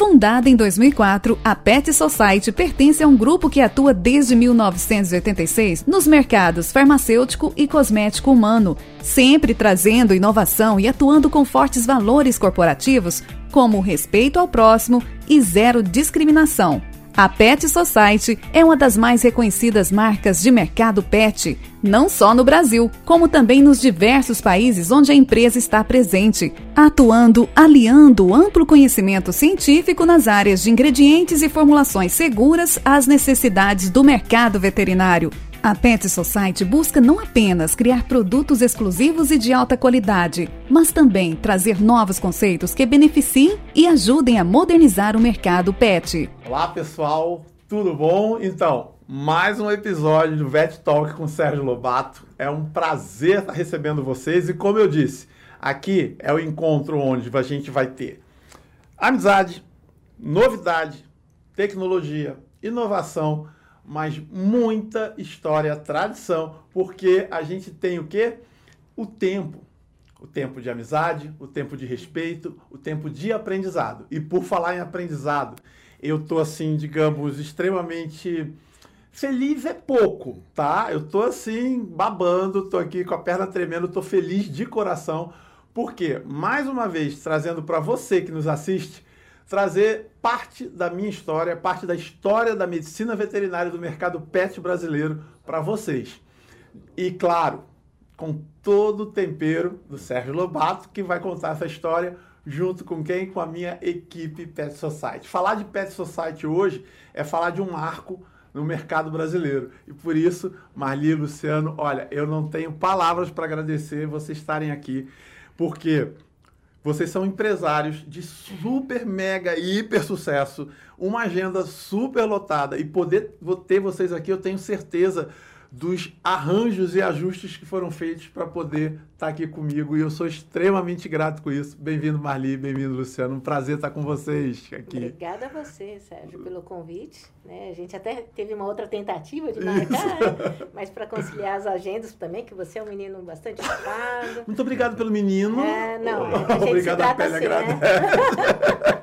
Fundada em 2004, a Pet Society pertence a um grupo que atua desde 1986 nos mercados farmacêutico e cosmético humano, sempre trazendo inovação e atuando com fortes valores corporativos, como respeito ao próximo e zero discriminação. A Pet Society é uma das mais reconhecidas marcas de mercado pet, não só no Brasil, como também nos diversos países onde a empresa está presente, atuando aliando amplo conhecimento científico nas áreas de ingredientes e formulações seguras às necessidades do mercado veterinário, a Pet Society busca não apenas criar produtos exclusivos e de alta qualidade, mas também trazer novos conceitos que beneficiem e ajudem a modernizar o mercado pet. Olá pessoal, tudo bom? Então, mais um episódio do Vet Talk com Sérgio Lobato. É um prazer estar recebendo vocês e como eu disse, aqui é o encontro onde a gente vai ter amizade, novidade, tecnologia, inovação mas muita história, tradição, porque a gente tem o quê? O tempo. O tempo de amizade, o tempo de respeito, o tempo de aprendizado. E por falar em aprendizado, eu tô assim, digamos, extremamente feliz é pouco, tá? Eu tô assim babando, tô aqui com a perna tremendo, tô feliz de coração, porque mais uma vez trazendo para você que nos assiste trazer parte da minha história, parte da história da medicina veterinária do mercado pet brasileiro para vocês. E claro, com todo o tempero do Sérgio Lobato, que vai contar essa história junto com quem? Com a minha equipe Pet Society. Falar de Pet Society hoje é falar de um marco no mercado brasileiro. E por isso, Marli Luciano, olha, eu não tenho palavras para agradecer vocês estarem aqui, porque vocês são empresários de super, mega, hiper sucesso, uma agenda super lotada. E poder ter vocês aqui, eu tenho certeza dos arranjos e ajustes que foram feitos para poder estar tá aqui comigo e eu sou extremamente grato com isso. Bem-vindo, Marli, bem-vindo, Luciano. Um prazer estar com vocês aqui. Obrigada a você, Sérgio, pelo convite. Né? A gente até teve uma outra tentativa de marcar, né? mas para conciliar as agendas também, que você é um menino bastante ocupado. Muito obrigado pelo menino. É, não, a gente Obrigado, a pele assim, né?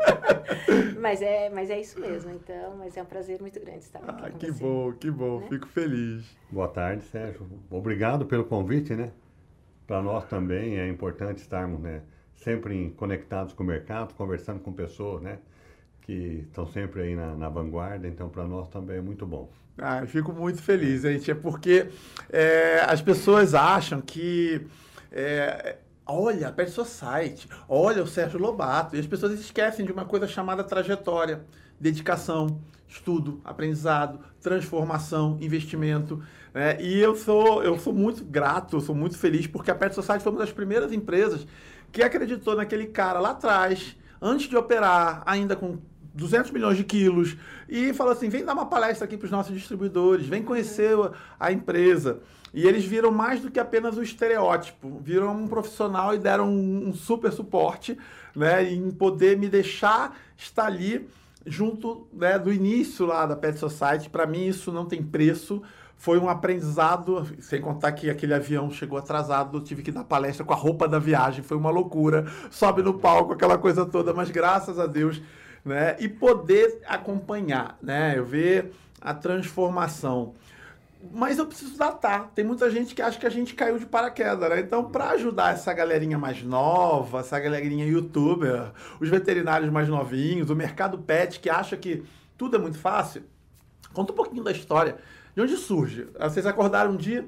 mas, é, mas é isso mesmo, então, mas é um prazer muito grande estar aqui ah, que você. bom, que bom, né? fico feliz. Boa tarde, Sérgio. Obrigado pelo convite, né? Para nós também é importante estarmos, né, sempre conectados com o mercado, conversando com pessoas, né, que estão sempre aí na, na vanguarda, então para nós também é muito bom. Ah, eu fico muito feliz, gente, é porque é, as pessoas acham que é, olha, a Pet Society, olha o Sérgio Lobato. E as pessoas esquecem de uma coisa chamada trajetória, dedicação, estudo, aprendizado, transformação, investimento. Né? E eu sou, eu sou muito grato, sou muito feliz, porque a Pet Society foi uma das primeiras empresas que acreditou naquele cara lá atrás, antes de operar, ainda com 200 milhões de quilos, e falou assim: vem dar uma palestra aqui para os nossos distribuidores, vem conhecer a empresa. E eles viram mais do que apenas o estereótipo, viram um profissional e deram um, um super suporte né, em poder me deixar estar ali junto né, do início lá da Pet Society. Para mim, isso não tem preço. Foi um aprendizado, sem contar que aquele avião chegou atrasado, eu tive que dar palestra com a roupa da viagem, foi uma loucura. Sobe no palco, aquela coisa toda, mas graças a Deus, né? E poder acompanhar, né? Eu ver a transformação mas eu preciso datar. Tem muita gente que acha que a gente caiu de paraquedas, né? Então, para ajudar essa galerinha mais nova, essa galerinha youtuber, os veterinários mais novinhos, o mercado pet que acha que tudo é muito fácil, conta um pouquinho da história. De onde surge? Vocês acordaram um dia.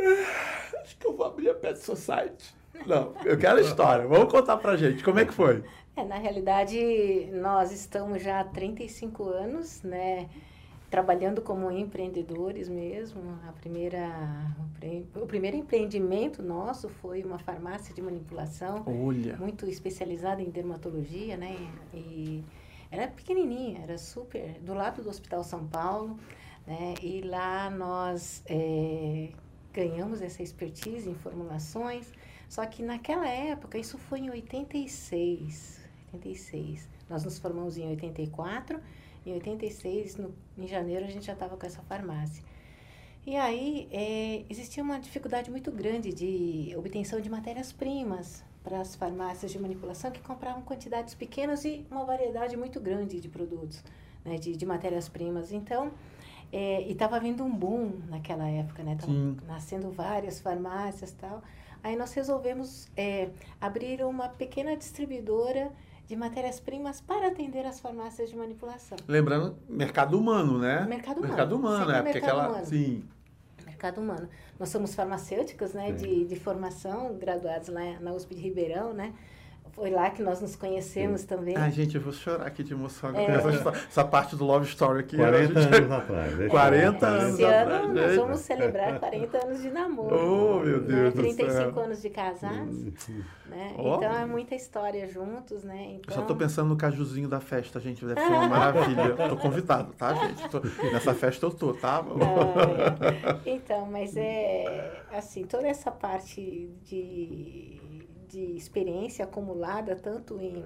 Ah, acho que eu vou abrir a Pet Society. Não, eu quero a história. Vamos contar pra gente. Como é que foi? É, na realidade, nós estamos já há 35 anos, né? Trabalhando como empreendedores mesmo. A primeira, o primeiro empreendimento nosso foi uma farmácia de manipulação, Olha. muito especializada em dermatologia, né? E era pequenininha, era super do lado do Hospital São Paulo, né? E lá nós é, ganhamos essa expertise em formulações. Só que naquela época, isso foi em 86, 86. Nós nos formamos em 84 em 86, no, em janeiro, a gente já estava com essa farmácia. E aí, é, existia uma dificuldade muito grande de obtenção de matérias-primas para as farmácias de manipulação que compravam quantidades pequenas e uma variedade muito grande de produtos, né, de, de matérias-primas. Então, é, e estava vindo um boom naquela época, né? Tava nascendo várias farmácias tal. Aí nós resolvemos é, abrir uma pequena distribuidora de matérias-primas para atender as farmácias de manipulação. Lembrando, mercado humano, né? Mercado humano. Mercado humano, é, porque aquela. Humano. Sim. Mercado humano. Nós somos farmacêuticos, né, de, de formação, graduados lá na USP de Ribeirão, né? Foi lá que nós nos conhecemos Sim. também. Ai, gente, eu vou chorar aqui de emoção. É. Essa, essa, parte do Love Story aqui. 40 gente... anos atrás. 40 é. anos Esse ano atrás, nós vamos celebrar 40 anos de namoro. Oh, meu Deus né? 35 anos de casados. né? Oh. Então, é muita história juntos, né? Então... Eu só tô pensando no cajuzinho da festa, gente. Deve ser uma maravilha. tô convidado, tá, gente? Tô... Nessa festa eu tô, tá? Ah, é. Então, mas é... Assim, toda essa parte de de experiência acumulada tanto em,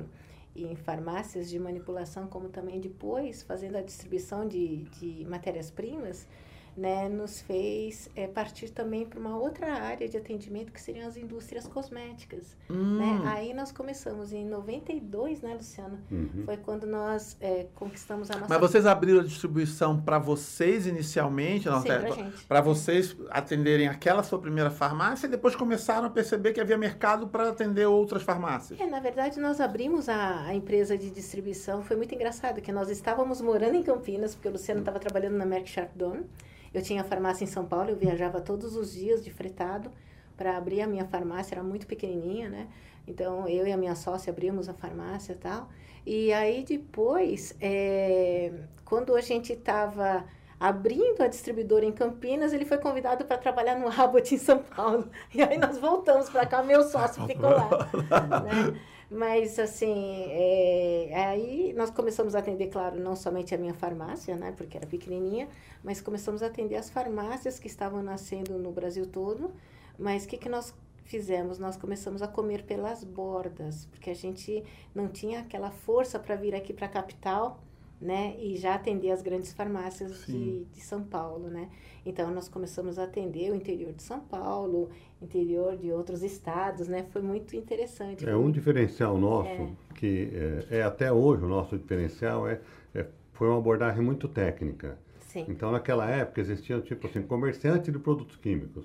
em farmácias de manipulação como também depois fazendo a distribuição de, de matérias-primas, né, nos fez é, partir também para uma outra área de atendimento que seriam as indústrias cosméticas. Hum. Né? Aí nós começamos em 92, né, Luciano? Uhum. Foi quando nós é, conquistamos a nossa... Mas vocês abriram a distribuição para vocês inicialmente? Sim, para vocês atenderem aquela sua primeira farmácia e depois começaram a perceber que havia mercado para atender outras farmácias? É, na verdade, nós abrimos a, a empresa de distribuição. Foi muito engraçado que nós estávamos morando em Campinas, porque o Luciano estava trabalhando na Merck Chardon. Eu tinha farmácia em São Paulo, eu viajava todos os dias de fretado para abrir a minha farmácia, era muito pequenininha, né? Então, eu e a minha sócia abrimos a farmácia e tal. E aí, depois, é, quando a gente estava abrindo a distribuidora em Campinas, ele foi convidado para trabalhar no Abbott em São Paulo. E aí nós voltamos para cá, meu sócio ficou lá. né? Mas, assim, é, aí nós começamos a atender, claro, não somente a minha farmácia, né, porque era pequenininha, mas começamos a atender as farmácias que estavam nascendo no Brasil todo. Mas o que, que nós fizemos? Nós começamos a comer pelas bordas, porque a gente não tinha aquela força para vir aqui para a capital, né, e já atender as grandes farmácias de, de São Paulo, né. Então, nós começamos a atender o interior de São Paulo, interior de outros estados, né? Foi muito interessante. É um diferencial nosso, é. que é, é, até hoje o nosso diferencial, é, é, foi uma abordagem muito técnica. Sim. Então, naquela época, existiam, tipo assim, comerciantes de produtos químicos.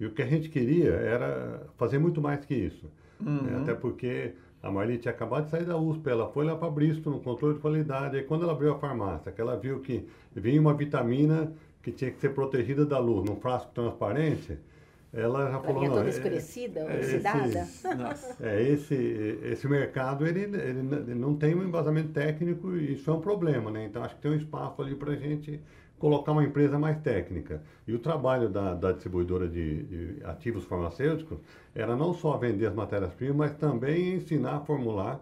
E o que a gente queria era fazer muito mais que isso. Né? Uhum. Né? Até porque a Marli tinha acabado de sair da USP, ela foi lá para Bristol no controle de qualidade. Aí quando ela abriu a farmácia, que ela viu que vinha uma vitamina que tinha que ser protegida da luz num frasco transparente, ela já falou, não, toda é, escurecida, é, oxidada. Esse, é, esse, esse mercado, ele, ele, ele, não tem um embasamento técnico e isso é um problema, né? Então, acho que tem um espaço ali para a gente colocar uma empresa mais técnica. E o trabalho da, da distribuidora de, de, ativos farmacêuticos era não só vender as matérias-primas, mas também ensinar a formular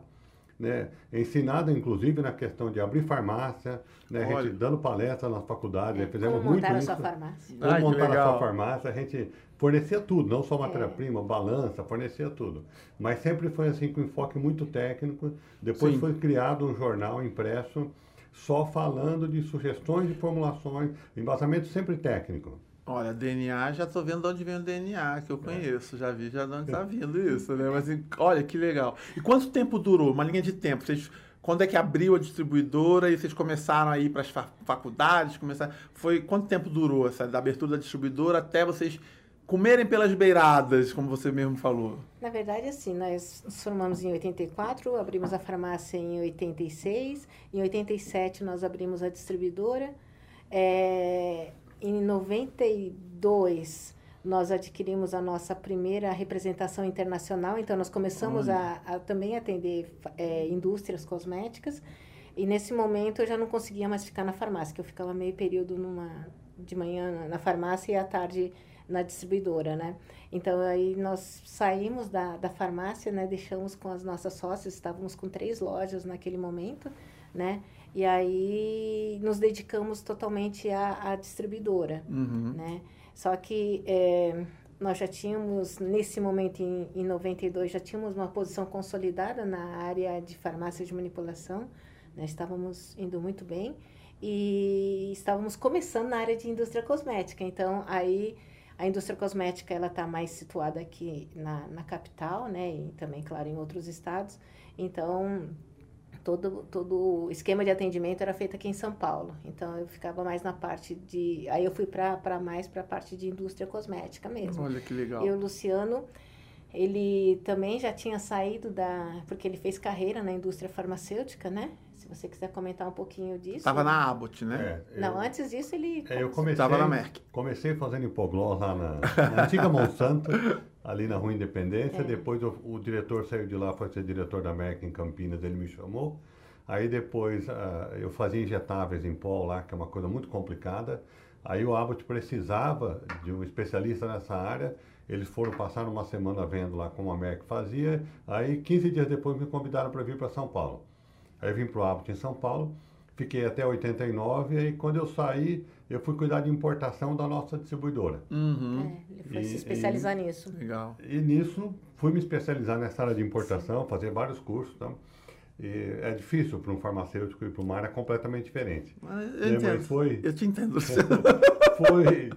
né, ensinado inclusive na questão de abrir farmácia, né, a gente dando palestra nas faculdades, é, fizemos como muito montar isso. a sua farmácia. Como Ai, montar a sua farmácia, a gente fornecia tudo, não só matéria-prima, é. balança, fornecia tudo. Mas sempre foi assim com enfoque muito técnico. Depois Sim. foi criado um jornal impresso só falando de sugestões de formulações, embasamento sempre técnico. Olha, DNA, já estou vendo de onde vem o DNA, que eu é. conheço, é. já vi já de onde está vindo isso, né? Mas olha que legal. E quanto tempo durou? Uma linha de tempo? Vocês, quando é que abriu a distribuidora e vocês começaram a ir para as faculdades? Começaram, foi, quanto tempo durou essa da abertura da distribuidora até vocês comerem pelas beiradas, como você mesmo falou? Na verdade, assim, nós nos formamos em 84, abrimos a farmácia em 86, em 87 nós abrimos a distribuidora. É, em 92, nós adquirimos a nossa primeira representação internacional, então nós começamos a, a, também atender é, indústrias cosméticas. E nesse momento eu já não conseguia mais ficar na farmácia, que eu ficava meio período numa, de manhã na farmácia e à tarde na distribuidora, né? Então aí nós saímos da, da farmácia, né? Deixamos com as nossas sócias, estávamos com três lojas naquele momento, né? E aí nos dedicamos totalmente à, à distribuidora, uhum. né? Só que é, nós já tínhamos, nesse momento, em, em 92, já tínhamos uma posição consolidada na área de farmácia de manipulação, né? estávamos indo muito bem e estávamos começando na área de indústria cosmética. Então, aí A indústria cosmética ela está mais situada aqui na, na capital, né? E também, claro, em outros estados. Então, todo todo o esquema de atendimento era feito aqui em São Paulo. Então, eu ficava mais na parte de... Aí eu fui para mais para a parte de indústria cosmética mesmo. Olha que legal. E o Luciano, ele também já tinha saído da... Porque ele fez carreira na indústria farmacêutica, né? Se você quiser comentar um pouquinho disso. Estava na Abbott, né? É, Não, eu- antes disso ele... É, eu comecei, Tava na Merck. comecei fazendo hipoglós lá na, na antiga Monsanto, ali na Rua Independência. É. Depois o, o diretor saiu de lá, foi ser diretor da Merck em Campinas, ele me chamou. Aí depois ah, eu fazia injetáveis em pó lá, que é uma coisa muito complicada. Aí o Abbott precisava de um especialista nessa área. Eles foram passar uma semana vendo lá como a Merck fazia. Aí 15 dias depois me convidaram para vir para São Paulo. Aí eu vim para o Abbott em São Paulo, fiquei até 89, e aí quando eu saí, eu fui cuidar de importação da nossa distribuidora. Uhum. É, ele foi E- se especializar nisso. Legal. E nisso fui me especializar nessa área de importação, fazer vários cursos. Tá? E é difícil para um farmacêutico ir para uma área completamente diferente. Mas Eu mas entendo. foi- Eu te entendo. Foi,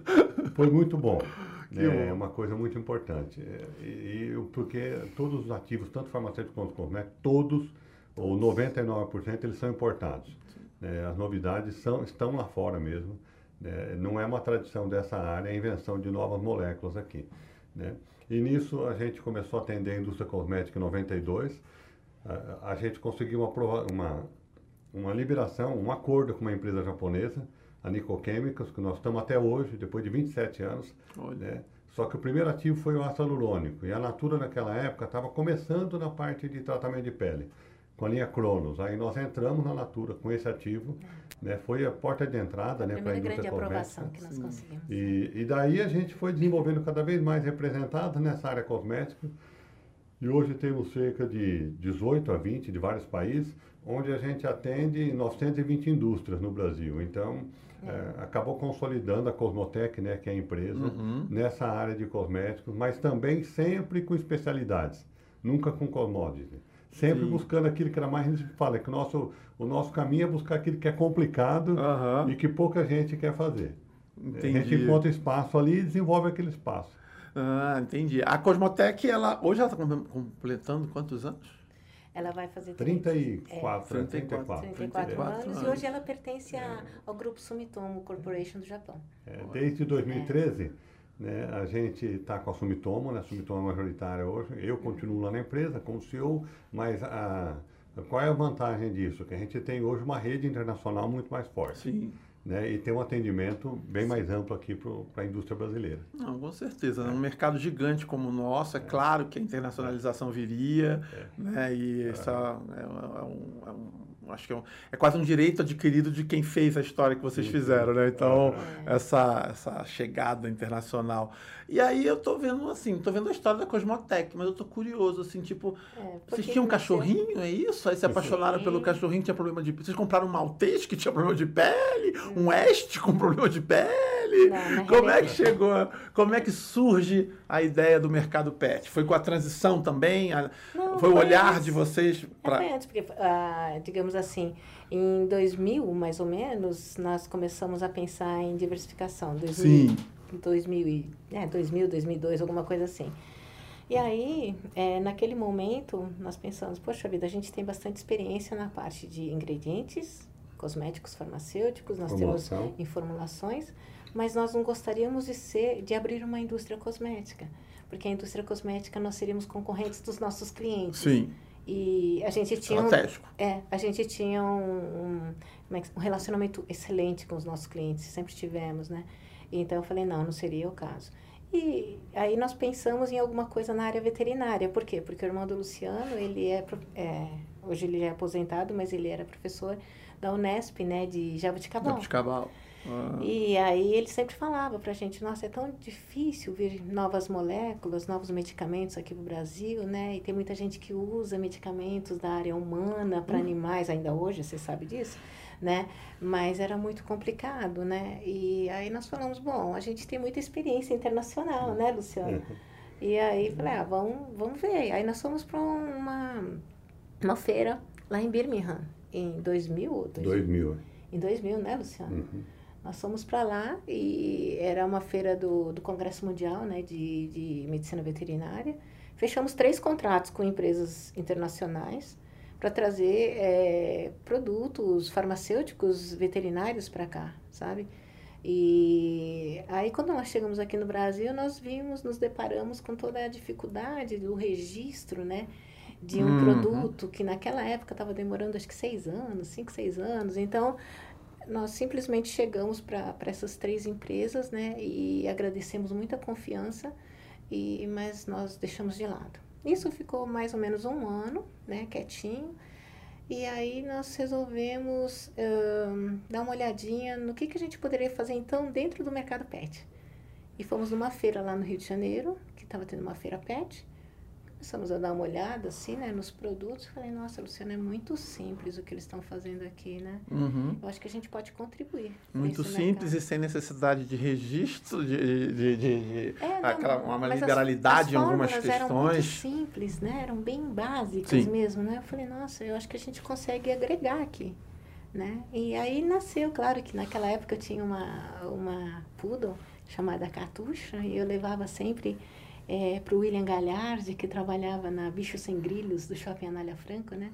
foi muito bom. Que É bom. uma coisa muito importante. É, E, e porque todos os ativos, tanto farmacêuticos quanto cosméticos, todos, ou 99%, eles são importados. É, as novidades são, estão lá fora mesmo. né? Não é uma tradição dessa área, é a invenção de novas moléculas aqui. né? E nisso a gente começou a atender a indústria cosmética em 92. A, a gente conseguiu uma, uma, uma liberação, um acordo com uma empresa japonesa, a Nikko Chemicals, que nós estamos até hoje, depois de 27 anos. Né? Só que o primeiro ativo foi o ácido hialurônico. E a Natura, naquela época, estava começando na parte de tratamento de pele, com a linha Cronos. Aí nós entramos na Natura com esse ativo. Né? Foi a porta de entrada A né, para a primeira grande indústria aprovação cosmética. que nós conseguimos. E, e daí a gente foi desenvolvendo cada vez mais representado nessa área cosmética. E hoje temos cerca de 18 a 20 de vários países, onde a gente atende 920 indústrias no Brasil. Então, eh, acabou consolidando a Cosmotec, né, que é a empresa, Uhum. nessa área de cosméticos, mas também sempre com especialidades, nunca com commodity. Sempre Sim. buscando aquilo que era mais, a gente fala, que o nosso, o nosso caminho é buscar aquilo que é complicado Aham. e que pouca gente quer fazer. A gente Entendi. encontra espaço ali e desenvolve aquele espaço. Ah, entendi. A Cosmotec, ela, hoje ela está completando quantos anos? Ela vai fazer 34, É, 34. 34 34 anos, e anos. hoje ela pertence a- ao grupo Sumitomo Corporation do Japão. É, desde 2013, né, a gente está com a Sumitomo, né, a Sumitomo é majoritária hoje. Eu continuo lá na empresa como CEO, mas a, qual é a vantagem disso? Que a gente tem hoje uma rede internacional muito mais forte. Sim. Né, e tem um atendimento bem mais amplo aqui para a indústria brasileira. Não, com certeza. Num mercado gigante como o nosso, é claro que a internacionalização viria, né? E essa é, um- é um, é um- acho que é, um- é quase um direito adquirido de quem fez a história que vocês fizeram, né? Então, essa, essa chegada internacional. E aí eu tô vendo, assim, tô vendo a história da Cosmotec, mas eu tô curioso, assim, tipo, É, vocês tinham um cachorrinho, é isso? Aí se apaixonaram Sim. pelo cachorrinho que tinha problema de... Vocês compraram um maltês que tinha problema de pele? Um este com problema de pele? Não, na Como é que chegou, a- como é que surge a ideia do mercado pet? Foi com a transição também? A- Não, foi o olhar antes. de vocês É, para... foi antes, porque, ah, digamos assim, em 2000, mais ou menos, nós começamos a pensar em diversificação. 2000, Sim. 2000, e- é, 2000, 2002, alguma coisa assim. E aí, é, naquele momento, nós pensamos, poxa vida, a gente tem bastante experiência na parte de ingredientes, cosméticos farmacêuticos, nós Formulação. temos em formulações, mas nós não gostaríamos de ser, de abrir uma indústria cosmética, porque a indústria cosmética nós seríamos concorrentes dos nossos clientes. Sim, E a gente tinha um, é, a gente tinha um, um, é um relacionamento excelente com os nossos clientes, sempre tivemos, né? Então eu falei, não, não seria o caso. E aí nós pensamos em alguma coisa na área veterinária. Por quê? Porque o irmão do Luciano, ele é, é, hoje ele é aposentado, mas ele era professor da Unesp, né, de Jabuticabal. Jabuticabal. Ah, E aí ele sempre falava pra gente, nossa, é tão difícil vir novas moléculas, novos medicamentos aqui no Brasil, né? E tem muita gente que usa medicamentos da área humana para animais ainda hoje, você sabe disso, né? Mas era muito complicado, né? E aí nós falamos, bom, a gente tem muita experiência internacional, né, Luciano? E aí falei, ah, vamos, vamos ver. Aí nós fomos para uma, uma feira lá em Birmingham, em 2000 ou 2000? 2000. Em 2000, né, Luciano? Uhum. Nós fomos para lá e era uma feira do, do Congresso Mundial né, de, de Medicina Veterinária. Fechamos três contratos com empresas internacionais para trazer é, produtos farmacêuticos veterinários para cá, sabe? E aí, quando nós chegamos aqui no Brasil, nós vimos, nos deparamos com toda a dificuldade do registro, né? De um uhum. produto que naquela época estava demorando acho que seis anos, cinco, seis anos. Então, nós simplesmente chegamos para essas três empresas, né? E agradecemos muita confiança, e, mas nós deixamos de lado. Isso ficou mais ou menos um ano, né? Quietinho. E aí nós resolvemos uh, dar uma olhadinha no que, que a gente poderia fazer então dentro do mercado pet. E fomos numa feira lá no Rio de Janeiro, que estava tendo uma feira pet. Começamos a dar uma olhada, assim, né, nos produtos. Falei, nossa, Luciana, é muito simples o que eles estão fazendo aqui, né? Uhum. Eu acho que a gente pode contribuir. Muito simples mercado. e sem necessidade de registro, de, de, de, de é, não, aquela, uma liberalidade as, as em algumas questões. eram muito simples, né? Eram bem básicas Sim. mesmo, né? Eu falei, nossa, eu acho que a gente consegue agregar aqui. Né? E aí nasceu, claro que naquela época eu tinha uma, uma poodle chamada Catuxa e eu levava sempre é, para o William Galhardi, que trabalhava na Bicho Sem Grilhos, do Shopping Anália Franco, né?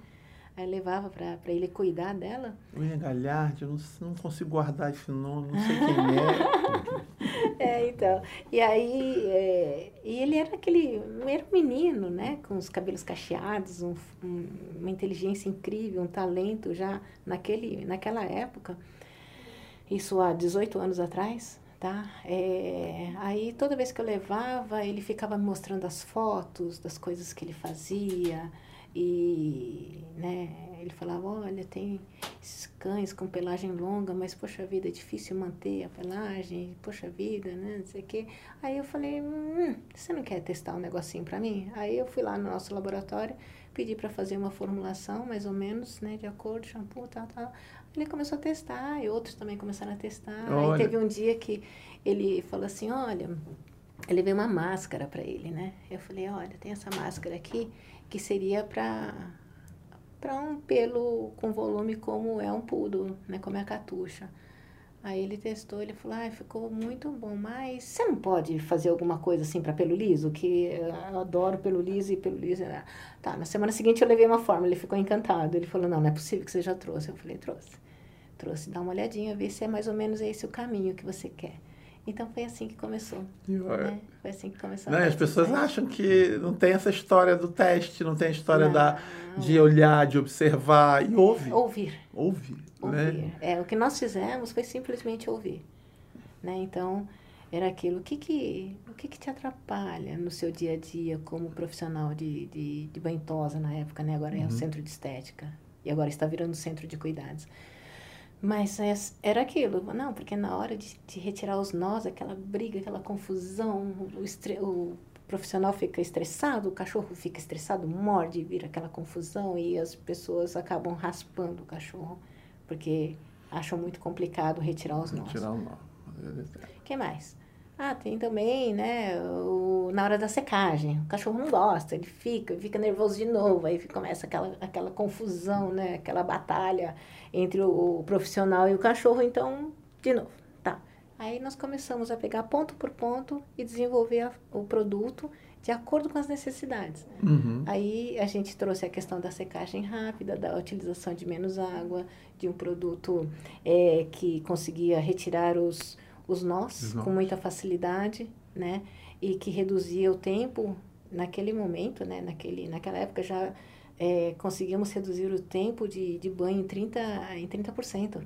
Aí levava para ele cuidar dela. William Galhardi, eu não, não consigo guardar esse nome, não sei quem é. é, então. E aí, é, e ele era aquele, era um menino, né? Com os cabelos cacheados, um, um, uma inteligência incrível, um talento já naquele, naquela época. Isso há 18 anos atrás tá? É, aí toda vez que eu levava, ele ficava me mostrando as fotos das coisas que ele fazia e, né, ele falava, olha, tem esses cães com pelagem longa, mas, poxa vida, é difícil manter a pelagem, poxa vida, né, não sei o quê. Aí eu falei, hum, você não quer testar um negocinho para mim? Aí eu fui lá no nosso laboratório, pedi para fazer uma formulação, mais ou menos, né, de acordo, shampoo, tal, tal. Ele começou a testar e outros também começaram a testar. Olha. Aí teve um dia que ele falou assim, olha, ele veio uma máscara para ele, né? Eu falei, olha, tem essa máscara aqui que seria para para um pelo com volume como é um pudo, né? Como é a catuxa. Aí ele testou, ele falou, ah, ficou muito bom, mas você não pode fazer alguma coisa assim para pelo liso? Que eu adoro pelo liso e pelo liso. Tá, na semana seguinte eu levei uma forma, ele ficou encantado. Ele falou, não, não é possível que você já trouxe. Eu falei, trouxe trouxe, dá uma olhadinha, ver se é mais ou menos esse o caminho que você quer. Então foi assim que começou. Né? Foi assim que começou. Não, as pessoas acham que não tem essa história do teste, não tem a história da, de olhar, de observar e ouvir. Ouvir. Ouvir. Ouvir. Né? É, o que nós fizemos foi simplesmente ouvir. Né? Então, era aquilo. O que, que, o que, que te atrapalha no seu dia a dia como profissional de, de, de banhosa na época, né? Agora uhum. é o centro de estética. E agora está virando centro de cuidados. Mas é, era aquilo, não, porque na hora de, de retirar os nós, aquela briga, aquela confusão, o, estre, o profissional fica estressado, o cachorro fica estressado, morde, vira aquela confusão e as pessoas acabam raspando o cachorro, porque acham muito complicado retirar os nós. Retirar o nó. O que mais? Ah, tem também, né, o, na hora da secagem. O cachorro não gosta, ele fica, fica nervoso de novo, aí começa aquela, aquela confusão, né, aquela batalha entre o, o profissional e o cachorro. Então, de novo, tá. Aí nós começamos a pegar ponto por ponto e desenvolver a, o produto de acordo com as necessidades. Uhum. Aí a gente trouxe a questão da secagem rápida, da utilização de menos água, de um produto é, que conseguia retirar os os nós, com muita facilidade, né? E que reduzia o tempo naquele momento, né? Naquele, naquela época já é, conseguimos reduzir o tempo de, de banho em 30%, em 30%.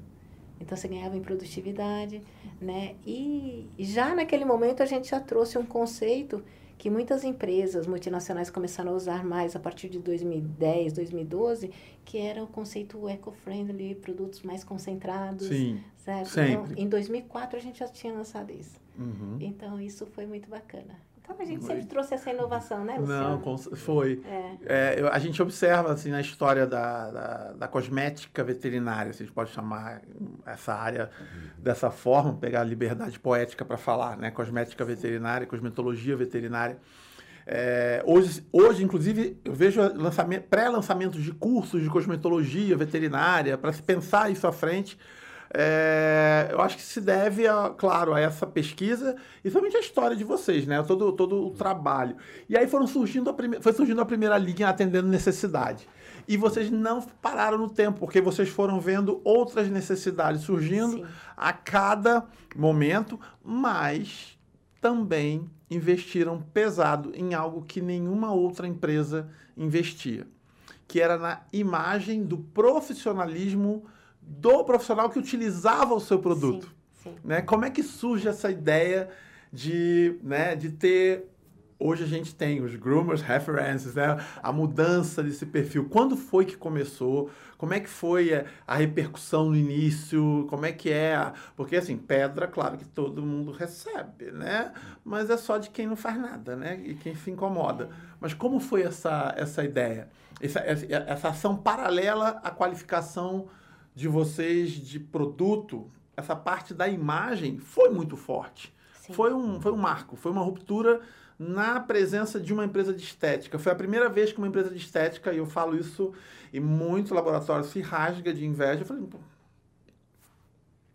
Então você ganhava em produtividade, né? E já naquele momento a gente já trouxe um conceito que muitas empresas multinacionais começaram a usar mais a partir de 2010, 2012, que era o conceito eco-friendly, produtos mais concentrados, Sim, certo? Então, em 2004 a gente já tinha lançado isso. Uhum. Então, isso foi muito bacana. Então, a gente sempre trouxe essa inovação, né, Luciano? Não, foi. É. É, a gente observa, assim, na história da, da, da, cosmética veterinária, se a gente pode chamar essa área dessa forma, pegar a liberdade poética para falar, né? Cosmética veterinária, cosmetologia veterinária. É, hoje, hoje, inclusive, eu vejo pré-lançamentos de cursos de cosmetologia veterinária para se pensar isso à frente, é, eu acho que se deve, a, claro, a essa pesquisa e somente a história de vocês, né? Todo, todo o trabalho. E aí foram surgindo a prime... foi surgindo a primeira linha atendendo necessidade. E vocês não pararam no tempo, porque vocês foram vendo outras necessidades surgindo Sim. a cada momento, mas também investiram pesado em algo que nenhuma outra empresa investia, que era na imagem do profissionalismo do profissional que utilizava o seu produto. Sim, sim. Né? Como é que surge essa ideia de, né, de ter Hoje a gente tem os groomers references, né? a mudança desse perfil. Quando foi que começou? Como é que foi a, a repercussão no início? Como é que é? A... Porque, assim, pedra, claro que todo mundo recebe, né? Mas é só de quem não faz nada, né? E quem se incomoda. Mas como foi essa, essa ideia? Essa, essa ação paralela à qualificação de vocês de produto, essa parte da imagem foi muito forte. Foi um, foi um marco, foi uma ruptura na presença de uma empresa de estética. Foi a primeira vez que uma empresa de estética, e eu falo isso, e muito laboratório se rasga de inveja. Eu falei, Pô,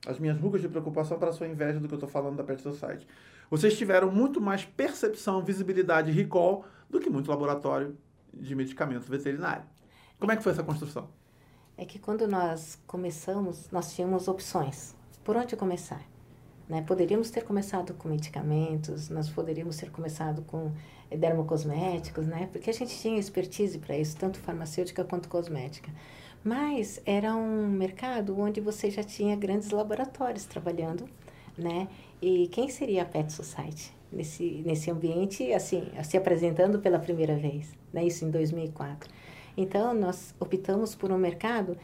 as minhas rugas de preocupação para a sua inveja do que eu estou falando da Pet Society. Vocês tiveram muito mais percepção, visibilidade e recall do que muito laboratório de medicamentos veterinário. Como é que foi essa construção? É que quando nós começamos, nós tínhamos opções. Por onde começar? Né? Poderíamos ter começado com medicamentos, nós poderíamos ter começado com dermocosméticos, né? porque a gente tinha expertise para isso, tanto farmacêutica quanto cosmética. Mas era um mercado onde você já tinha grandes laboratórios trabalhando, né? E quem seria a Pet Society nesse, nesse ambiente, assim, se apresentando pela primeira vez, né? Isso em 2004. Então, nós optamos por um mercado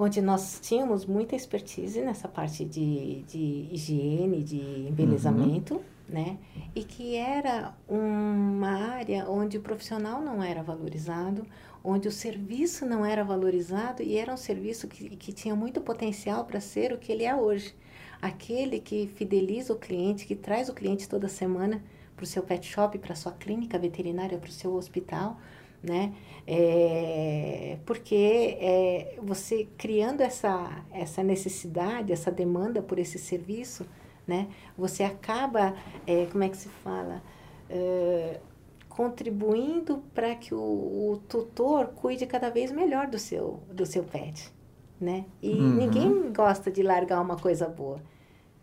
onde nós tínhamos muita expertise nessa parte de, de higiene, de embelezamento, uhum. né? E que era uma área onde o profissional não era valorizado, onde o serviço não era valorizado e era um serviço que, que tinha muito potencial para ser o que ele é hoje. Aquele que fideliza o cliente, que traz o cliente toda semana para o seu pet shop, para a sua clínica veterinária, para o seu hospital, né? É, porque é, você criando essa, essa necessidade, essa demanda por esse serviço, né? Você acaba, é, como é que se fala? É, contribuindo para que o, o, tutor cuide cada vez melhor do seu, do seu pet, né? E uhum. ninguém gosta de largar uma coisa boa.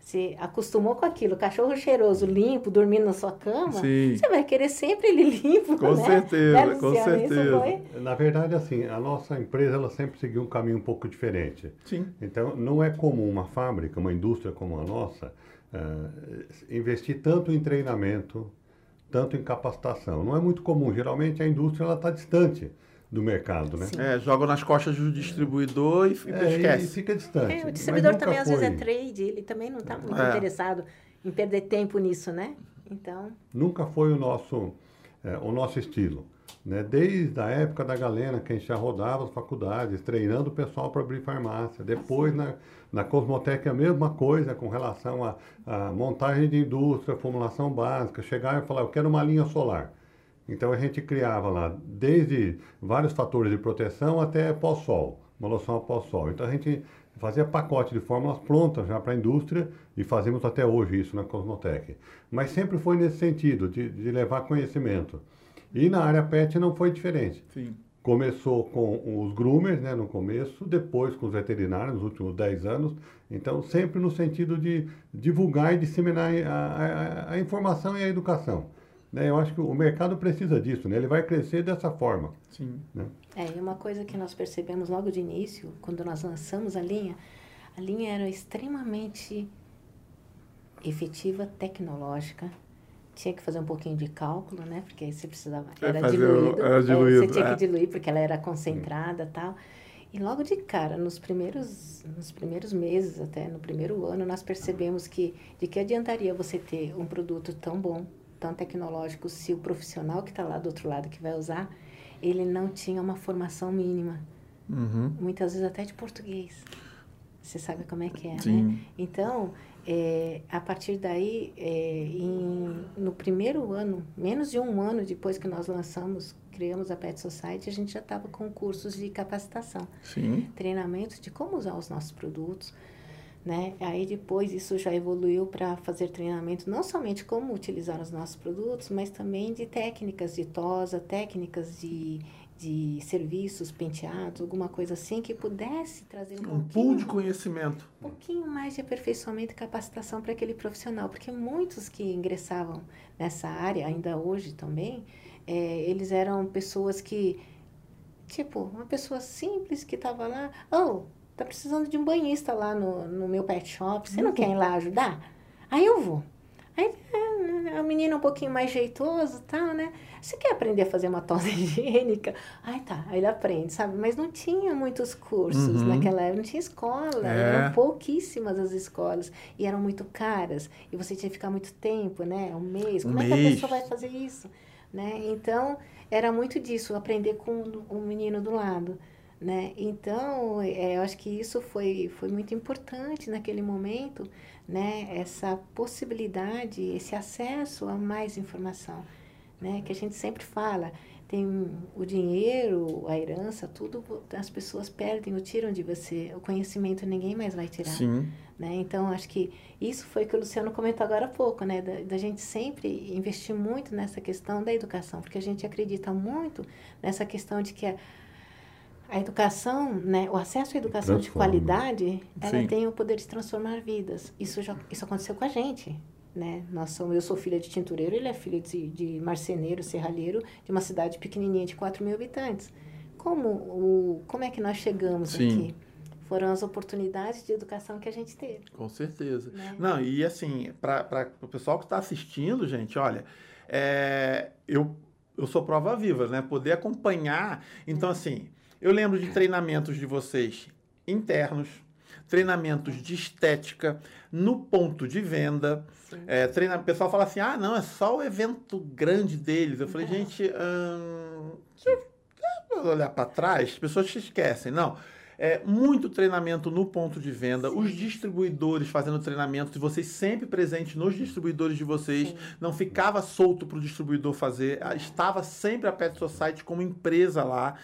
Você acostumou com aquilo, cachorro cheiroso, limpo, dormindo na sua cama, Sim. você vai querer sempre ele limpo, com né? Certeza, né, com certeza, Na verdade, assim, a nossa empresa, ela sempre seguiu um caminho um pouco diferente. Sim. Então, não é comum uma fábrica, uma indústria como a nossa, uh, investir tanto em treinamento, tanto em capacitação. Não é muito comum. Geralmente, a indústria está distante do mercado, né? É, joga nas costas do distribuidor e, é, esquece. E fica distante. É, o distribuidor também às vezes é trade, ele também não está muito é. interessado em perder tempo nisso, né? Então. Nunca foi o nosso, é, o nosso estilo. Né? Desde a época da Galena, que a gente já rodava as faculdades, treinando o pessoal para abrir farmácia. Depois, na, na Cosmotec, a mesma coisa com relação à montagem de indústria, formulação básica. Chegar e falar, eu quero uma linha solar. Então a gente criava lá desde vários fatores de proteção até pós-sol, uma loção pós-sol. Então a gente fazia pacote de fórmulas prontas já para a indústria e fazemos até hoje isso na Cosmotec. Mas sempre foi nesse sentido, de, de levar conhecimento. E na área PET não foi diferente. Sim. Começou com os groomers né, no começo, depois com os veterinários nos últimos 10 anos. Então, sempre no sentido de divulgar e disseminar a, a, a informação e a educação. Né? Eu acho que o mercado precisa disso, né? ele vai crescer dessa forma. Sim. Né? É, e uma coisa que nós percebemos logo de início, quando nós lançamos a linha, a linha era extremamente efetiva, tecnológica, tinha que fazer um pouquinho de cálculo, né? Porque você precisava. Era diluído. Era diluído. É, você tinha é. que diluir porque ela era concentrada e tal. E logo de cara, nos primeiros, nos primeiros meses, até no primeiro ano, nós percebemos que de que adiantaria você ter um produto tão bom, tecnológico se o profissional que está lá do outro lado que vai usar, ele não tinha uma formação mínima. Uhum. Muitas vezes até de português. Você sabe como é que é, Sim. né? Então, é, a partir daí, é, em, no primeiro ano, menos de um ano depois que nós lançamos, criamos a Pet Society, a gente já estava com cursos de capacitação. Sim. Treinamentos de como usar os nossos produtos, Né? Aí depois isso já evoluiu para fazer treinamento não somente como utilizar os nossos produtos, mas também de técnicas de tosa, técnicas de, de serviços penteados, alguma coisa assim que pudesse trazer um, um pool de conhecimento. Um pouquinho mais de aperfeiçoamento e capacitação para aquele profissional, porque muitos que ingressavam nessa área, ainda hoje também, é, eles eram pessoas que, tipo, uma pessoa simples que estava lá, oh, tá precisando de um banhista lá no, no meu pet shop, você não quer ir lá ajudar? Aí eu vou. Aí é, o menino um pouquinho mais jeitoso tal, né? Você quer aprender a fazer uma tosa higiênica? Ai, tá. Aí ele aprende, sabe? Mas não tinha muitos cursos uhum. naquela época, não tinha escola. É. Eram pouquíssimas as escolas. E eram muito caras. E você tinha que ficar muito tempo, né? Um mês. Um Como mês. é que a pessoa vai fazer isso? Né? Então, era muito disso, aprender com o um menino do lado. Né? Então, é, eu acho que isso foi, foi muito importante naquele momento, né? essa possibilidade, esse acesso a mais informação. Né? Que a gente sempre fala, tem o dinheiro, a herança, tudo as pessoas perdem ou tiram de você. O conhecimento ninguém mais vai tirar. Sim. Né? Então, acho que isso foi o que o Luciano comentou agora há pouco, né? Da, da, gente sempre investir muito nessa questão da educação, porque a gente acredita muito nessa questão de que a, a educação, né, o acesso à educação de qualidade, ela Sim. tem o poder de transformar vidas. Isso já isso aconteceu com a gente. Né? Nós somos, eu sou filha de tintureiro, ele é filho de, de marceneiro, serralheiro, de uma cidade pequenininha de 4 mil habitantes. Como, o, como é que nós chegamos Sim. aqui? foram as oportunidades de educação que a gente teve. Com certeza. Né? Não, e assim, para o pessoal que está assistindo, gente, olha, é, eu, eu sou prova viva, né? Poder acompanhar. Então, assim, eu lembro de treinamentos de vocês internos, treinamentos de estética no ponto de venda. É, treina, o pessoal fala assim: ah, não, é só o evento grande deles. Eu falei, gente, hum, deixa eu olhar para trás, as pessoas se esquecem. Não é, muito treinamento no ponto de venda, Sim. os distribuidores fazendo treinamento, vocês sempre presentes nos distribuidores de vocês, Sim. não ficava solto para o distribuidor fazer, estava sempre a Pet Society como empresa lá.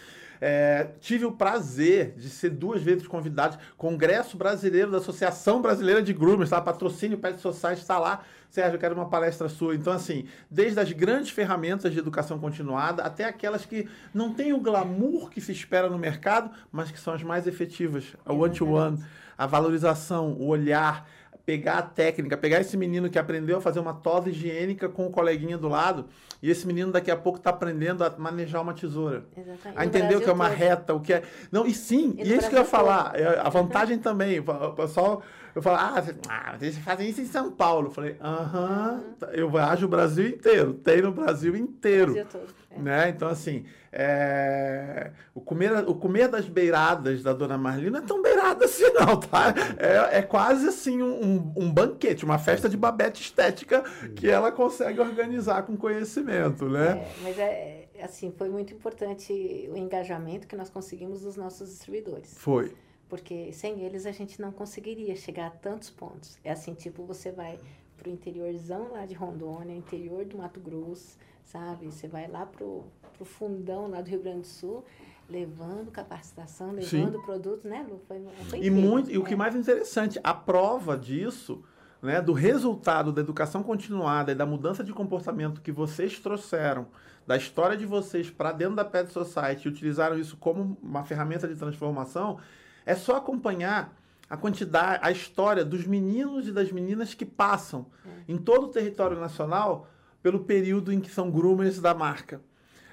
É, tive o prazer de ser duas vezes convidado, Congresso Brasileiro da Associação Brasileira de Groomers, tá? patrocínio Pet Society está lá. Sérgio, eu quero uma palestra sua. Então, assim, desde as grandes ferramentas de educação continuada até aquelas que não têm o glamour que se espera no mercado, mas que são as mais efetivas. O one-to-one, -one, a valorização, o olhar, pegar a técnica, pegar esse menino que aprendeu a fazer uma tosa higiênica com o coleguinha do lado, e esse menino daqui a pouco está aprendendo a manejar uma tesoura. Exatamente. A entender o que é uma todo. reta, o que é. Não, e sim, e, e isso que eu ia falar, é, a vantagem também, o pessoal. Eu falo, ah, ah, vocês fazem isso em São Paulo. Eu falei, aham, uhum. eu viajo o Brasil inteiro, tem no Brasil inteiro. Brasil todo. É. Né? Então, assim, é... o, comer, o comer das beiradas da dona Marlina não é tão beirada assim, não, tá? É, é quase assim um, um banquete, uma festa de babete estética que ela consegue organizar com conhecimento, né? É, mas é assim, foi muito importante o engajamento que nós conseguimos dos nossos distribuidores. Foi porque sem eles a gente não conseguiria chegar a tantos pontos. É assim, tipo, você vai pro interiorzão lá de Rondônia, interior do Mato Grosso, sabe? Você vai lá pro, pro fundão lá do Rio Grande do Sul, levando capacitação, levando Sim. produtos, né, Lu? Foi, foi e, muito, e o que mais interessante, a prova disso, né, do resultado da educação continuada e da mudança de comportamento que vocês trouxeram, da história de vocês para dentro da Pet Society e utilizaram isso como uma ferramenta de transformação, é só acompanhar a quantidade, a história dos meninos e das meninas que passam é. em todo o território nacional pelo período em que são groomers da marca.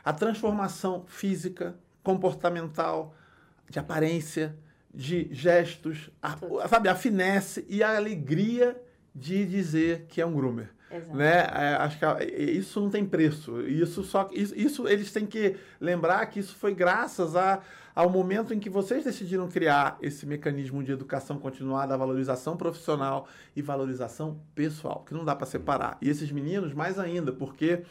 A transformação física, comportamental, de aparência, de gestos, a, sabe, a finesse e a alegria de dizer que é um groomer. Né? É, acho que isso não tem preço. Isso só isso, isso, eles têm que lembrar que isso foi graças a, ao momento em que vocês decidiram criar esse mecanismo de educação continuada, valorização profissional e valorização pessoal, que não dá para separar. E esses meninos mais ainda, porque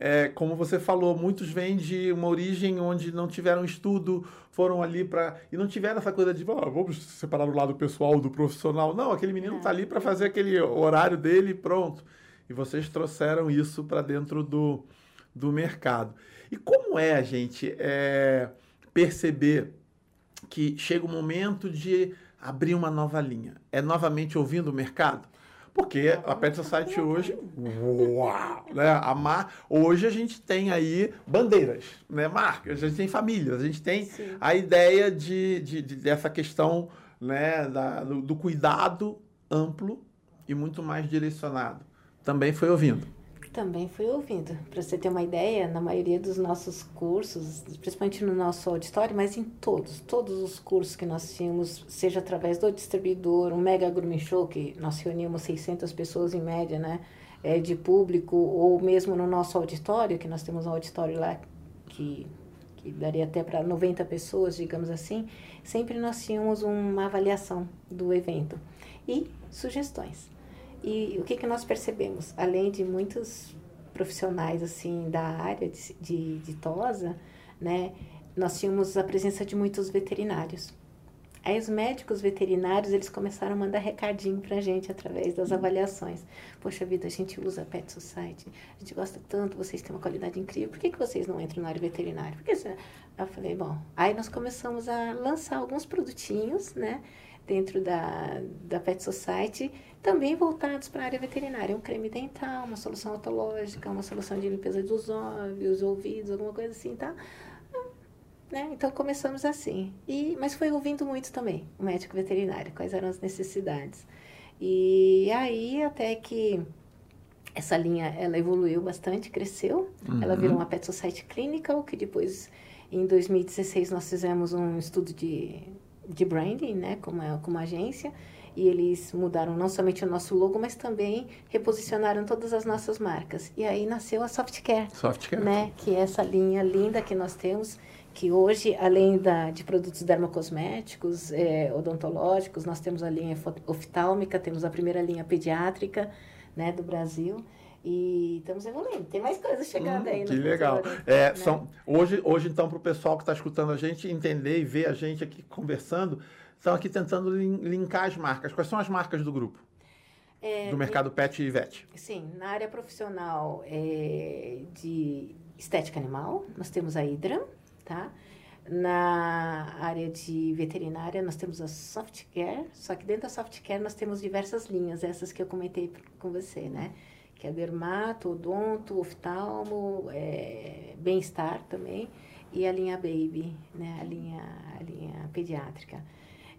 é, como você falou, muitos vêm de uma origem onde não tiveram estudo, foram ali para. E não tiveram essa coisa de, oh, vamos separar o lado pessoal do profissional. Não, aquele menino está ali para fazer aquele horário dele e pronto e vocês trouxeram isso para dentro do, do mercado. E como é, gente, é, perceber que chega o momento de abrir uma nova linha? É novamente ouvindo o mercado? Porque a Pet Society hoje, uau, né? A mar, hoje a gente tem aí bandeiras, né? Marcas, a gente tem famílias, a gente tem Sim. a ideia de, de- de- dessa questão né? da- do, do cuidado amplo e muito mais direcionado. Também foi ouvindo. Também fui ouvindo. Para você ter uma ideia, na maioria dos nossos cursos, principalmente no nosso auditório, mas em todos, todos os cursos que nós tínhamos, seja através do distribuidor, um mega grooming show, que nós reuníamos 600 pessoas em média, né, é, de público, ou mesmo no nosso auditório, que nós temos um auditório lá que, que daria até para 90 pessoas, digamos assim, sempre nós tínhamos uma avaliação do evento e sugestões. E o que, que nós percebemos? Além de muitos profissionais assim da área de, de, de tosa, né, nós tínhamos a presença de muitos veterinários. Aí os médicos veterinários, eles começaram a mandar recadinho pra gente através das avaliações. Poxa vida, a gente usa Pet Society, a gente gosta tanto, vocês têm uma qualidade incrível, por que, que vocês não entram na área veterinária? Porque. Eu falei, bom, aí nós começamos a lançar alguns produtinhos, né, dentro da, da Pet Society, também voltados para a área veterinária. Um creme dental, uma solução otológica, uma solução de limpeza dos olhos, ouvidos, alguma coisa assim, tá? Né? Então começamos assim. E, mas foi ouvindo muito também o médico veterinário, quais eram as necessidades. E aí até que essa linha ela evoluiu bastante, cresceu. Ela virou uma Pet Society Clinical, que depois em 2016 nós fizemos um estudo de, de branding, né, como, é, como agência, e eles mudaram não somente o nosso logo, mas também reposicionaram todas as nossas marcas. E aí nasceu a Softcare, Softcare. né, que é essa linha linda que nós temos, que hoje, além da, de produtos dermocosméticos, é, odontológicos, nós temos a linha oftálmica, temos a primeira linha pediátrica, né, do Brasil, e estamos evoluindo. Tem mais coisas chegando Hum, aí que legal. futuro, É, né? são, hoje, hoje, então, para o pessoal que está escutando a gente entender e ver a gente aqui conversando, estão aqui tentando lin- linkar as marcas. Quais são as marcas do grupo? É, do mercado pet e vet? Sim, na área profissional é, de estética animal, nós temos a Hydra, tá? Na área de veterinária, nós temos a Softcare, só que dentro da Softcare nós temos diversas linhas, essas que eu comentei com você, né? Que é dermato, odonto, oftalmo, é, bem-estar também, e a linha Baby, né? A linha, a linha pediátrica.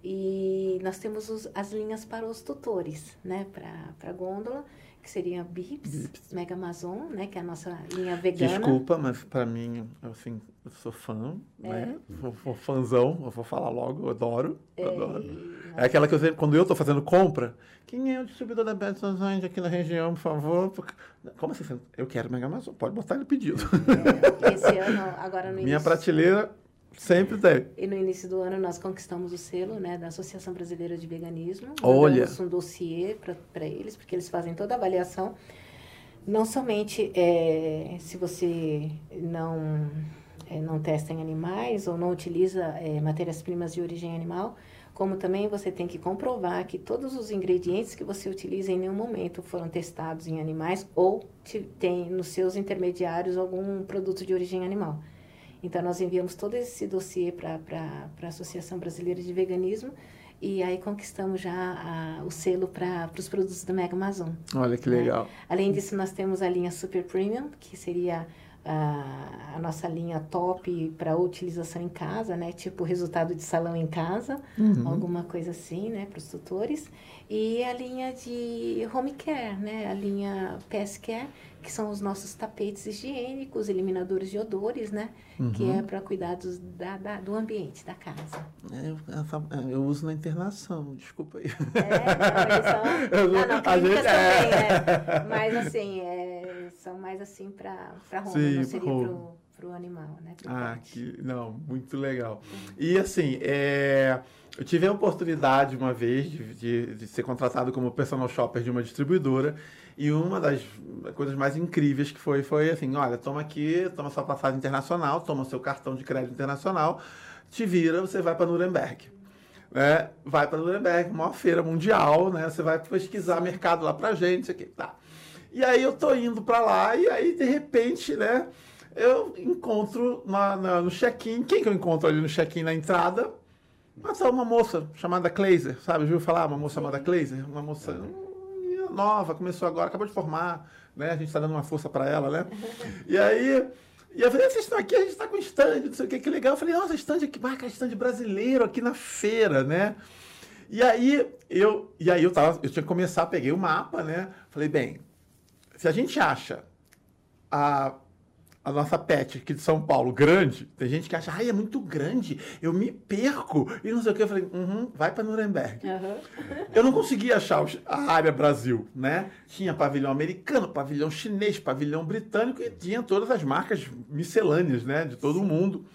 E nós temos os- as linhas para os tutores, né? Para a gôndola, que seria Bips, Bips. Mega Amazon, né? Que é a nossa linha vegana. Desculpa, mas para mim, assim, eu sou fã, né? Sou, sou fãzão, eu vou falar logo, eu adoro, eu adoro. E É aquela que eu sempre, quando eu estou fazendo compra, quem é o distribuidor da Pet Society aqui na região, por favor? Porque- Como assim? Eu quero Mega Amazon, pode botar ele pedido. Esse ano, agora no Minha início, prateleira sempre tem. E no início do ano nós conquistamos o selo né, da Associação Brasileira de Veganismo. Olha. Mandamos um dossiê para eles, porque eles fazem toda a avaliação. Não somente é, se você não, é, não testa em animais ou não utiliza é, matérias-primas de origem animal, como também você tem que comprovar que todos os ingredientes que você utiliza em nenhum momento foram testados em animais ou te- tem nos seus intermediários algum produto de origem animal. Então, nós enviamos todo esse dossiê para a Associação Brasileira de Veganismo e aí conquistamos já a- o selo para os produtos da Mega Amazon. Olha que né? legal. Além disso, nós temos a linha Super Premium, que seria a, a nossa linha top para utilização em casa, né? Tipo resultado de salão em casa, Uhum. alguma coisa assim, né? Para os tutores. E a linha de home care, né? A linha PS Care, que são os nossos tapetes higiênicos, eliminadores de odores, né? Que Uhum. é para cuidados da, da- do ambiente, da casa. Eu, essa- eu uso na internação, desculpa aí. É, não, eles são... Ah, não, a gente- é. também, né? Mas assim, é, são mais assim para home, Sim, não seria pro, pro animal, né? Pro Ah, pet. que, não, muito legal. E assim, é, eu tive a oportunidade uma vez de, de- de ser contratado como personal shopper de uma distribuidora e uma das coisas mais incríveis que foi, foi assim, olha, toma aqui, toma sua passagem internacional, toma seu cartão de crédito internacional, te vira, você vai para Nuremberg. Né? Vai para Nuremberg, maior feira mundial, né? Você vai pesquisar mercado lá pra gente, aqui, tá. E aí eu tô indo para lá e aí de repente, né, eu encontro na- na- no check-in, quem que eu encontro ali no check-in na entrada? Mas uma moça chamada Kleiser, sabe? Viu falar? Uma moça chamada Kleiser? Uma moça hum, nova, começou agora, acabou de formar, né? A gente está dando uma força para ela, né? E aí... E eu falei, vocês estão aqui, a gente está com stand, não sei o que, que legal. Eu falei, nossa, stand aqui, marca stand brasileiro aqui na feira, né? E aí eu, e aí eu tava, eu tinha que começar, peguei o mapa, né? Falei, bem, se a gente acha a, a nossa pet aqui de São Paulo grande, tem gente que acha, ai, é muito grande, eu me perco. E não sei o que. Eu falei, uhum, vai para Nuremberg. Uhum. Eu não conseguia achar a área Brasil, né? Tinha pavilhão americano, pavilhão chinês, pavilhão britânico e tinha todas as marcas miscelâneas, né? De todo o mundo.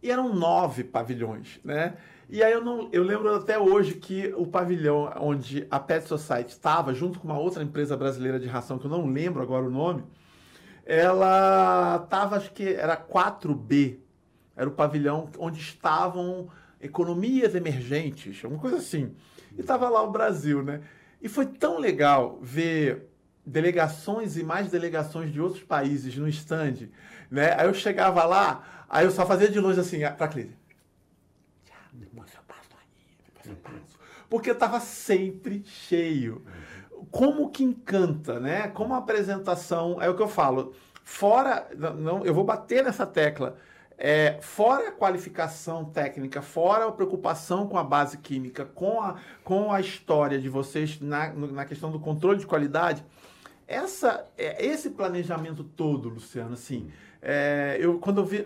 E eram nove pavilhões, né? E aí eu, não, eu lembro até hoje que o pavilhão onde a Pet Society estava, junto com uma outra empresa brasileira de ração, que eu não lembro agora o nome, ela estava, acho que era 4B. Era o pavilhão onde estavam economias emergentes, alguma coisa assim. E estava lá o Brasil, né? E foi tão legal ver delegações e mais delegações de outros países no stand, né? Aí eu chegava lá, aí eu só fazia de longe assim, para Clícia depois eu passo aí, depois eu passo. Porque estava sempre cheio. Como que encanta, né? Como a apresentação, é o que eu falo, fora, não, eu vou bater nessa tecla, é, fora a qualificação técnica, fora a preocupação com a base química, com a, com a história de vocês na, na questão do controle de qualidade, essa, é, esse planejamento todo, Luciano, assim, é, eu, quando eu vi,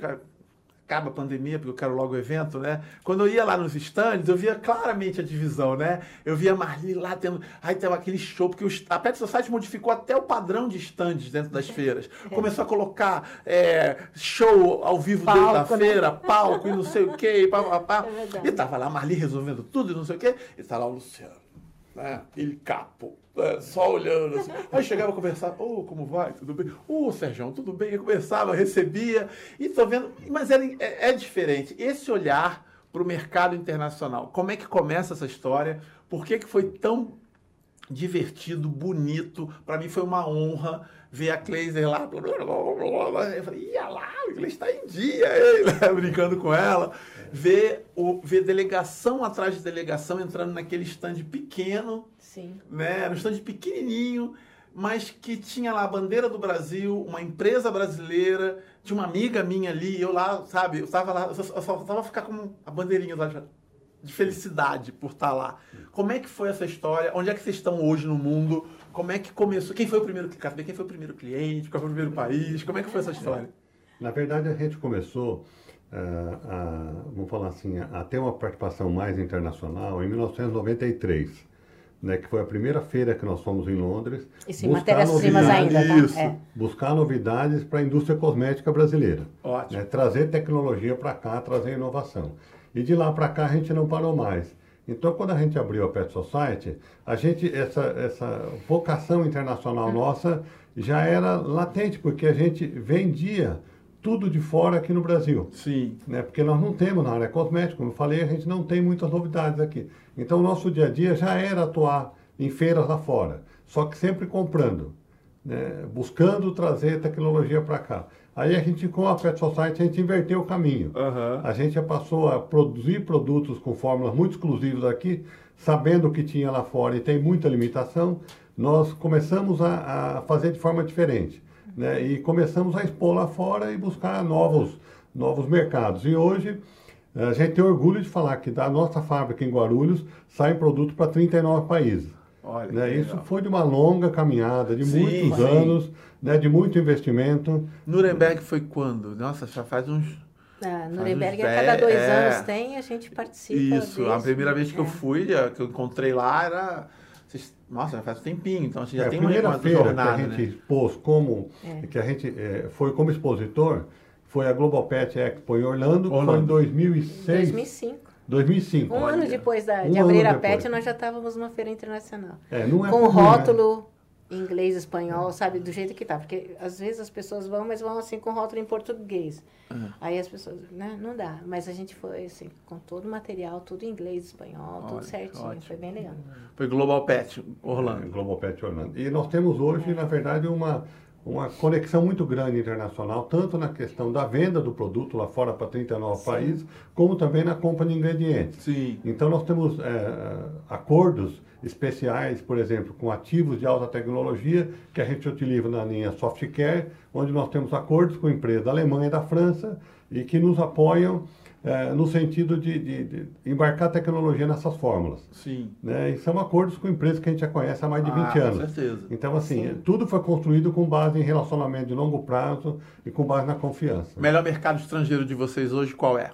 acaba a pandemia, porque eu quero logo o evento, né? Quando eu ia lá nos stands, eu via claramente a divisão, né? Eu via a Marli lá tendo. Aí tem aquele show, porque a Pet Society modificou até o padrão de stands dentro das feiras. Começou a colocar é, show ao vivo palco, dentro da né? feira, palco e não sei o quê, e pá, pá, pá. É e tava lá a Marli resolvendo tudo e não sei o quê, e tá lá o Luciano, né? Ele capo é, só olhando assim. Aí chegava a conversar, ô, oh, como vai? Tudo bem? Ô, oh, Sérgio, tudo bem? Eu conversava, recebia, e tô vendo, mas é, é, é diferente. Esse olhar para o mercado internacional, como é que começa essa história? Por que, que foi tão divertido, bonito? Para mim foi uma honra ver a Kleiser lá, blá, blá, blá, eu falei, ia lá, a Kleiser está em dia, né? brincando com ela. Ver, o, ver delegação atrás de delegação entrando naquele stand pequeno, Sim. Né? Era um stand pequenininho, mas que tinha lá a bandeira do Brasil, uma empresa brasileira, tinha uma amiga minha ali, eu lá, sabe, eu estava lá, eu só, eu só tava ficar com a bandeirinha lá de felicidade por estar lá. Como é que foi essa história? Onde é que vocês estão hoje no mundo? Como é que começou? Quem foi o primeiro cliente? Quem foi o primeiro cliente? Qual foi o primeiro país? Como é que foi essa história? Na verdade, a gente começou a, vamos falar assim, a ter uma participação mais internacional em 1993 né, que foi a primeira feira que nós fomos em Londres. E sem matérias-primas ainda, tá? Isso, é. buscar novidades para a indústria cosmética brasileira. Ótimo. Né, trazer tecnologia para cá, trazer inovação. E de lá para cá a gente não parou mais. Então, quando a gente abriu a Pet Society, a gente, essa, essa vocação internacional hum. nossa já era latente, porque a gente vendia tudo de fora aqui no Brasil. Sim. Né? Porque nós não temos na área cosmética, como eu falei, a gente não tem muitas novidades aqui. Então, o nosso dia a dia já era atuar em feiras lá fora, só que sempre comprando, né? buscando trazer tecnologia para cá. Aí a gente, com a Pet Society, a gente inverteu o caminho. Uhum. A gente já passou a produzir produtos com fórmulas muito exclusivas aqui, sabendo que tinha lá fora e tem muita limitação, nós começamos a, a fazer de forma diferente né? E começamos a expor lá fora e buscar novos, novos mercados. E hoje a gente tem orgulho de falar que da nossa fábrica em Guarulhos saem produtos para 39 países. Olha, né? Isso foi de uma longa caminhada, de sim, muitos sim. anos, né? de muito investimento. Nuremberg foi quando? Nossa, já faz uns. Ah, Nuremberg, a cada dois é... anos tem, a gente participa. Isso, a primeira vez que é. eu fui, que eu encontrei lá, era nossa, já faz um tempinho, então você já é, tem uma, jornada, que a gente né? expôs como, é. que a gente é, foi como expositor, foi a Global Pet Expo em Orlando, Orlando. foi em 2006. 2005. 2005. Um olha. ano depois da, de um abrir a depois. PET, nós já estávamos numa feira internacional. É, não é com rótulo, inglês, espanhol, sabe, do jeito que tá. Porque às vezes as pessoas vão, mas vão assim com rótulo em português. Uhum. Aí as pessoas, né, não dá. Mas a gente foi assim, com todo o material, tudo em inglês, espanhol, Olha, tudo certinho. Ótimo. Foi bem legal. Foi Global Pet Orlando. É, Global Pet Orlando. E nós temos hoje, é. na verdade, uma, uma conexão muito grande internacional, tanto na questão da venda do produto lá fora para 39 Sim. países, como também na compra de ingredientes. Sim. Então nós temos é, acordos especiais, por exemplo, com ativos de alta tecnologia, que a gente utiliza na linha Softcare, onde nós temos acordos com empresas da Alemanha e da França e que nos apoiam é, no sentido de, de, de, embarcar tecnologia nessas fórmulas. Sim. Né? E são acordos com empresas que a gente já conhece há mais de 20 ah, anos. Com certeza. Então, assim, Sim. tudo foi construído com base em relacionamento de longo prazo e com base na confiança. Melhor mercado estrangeiro de vocês hoje qual é?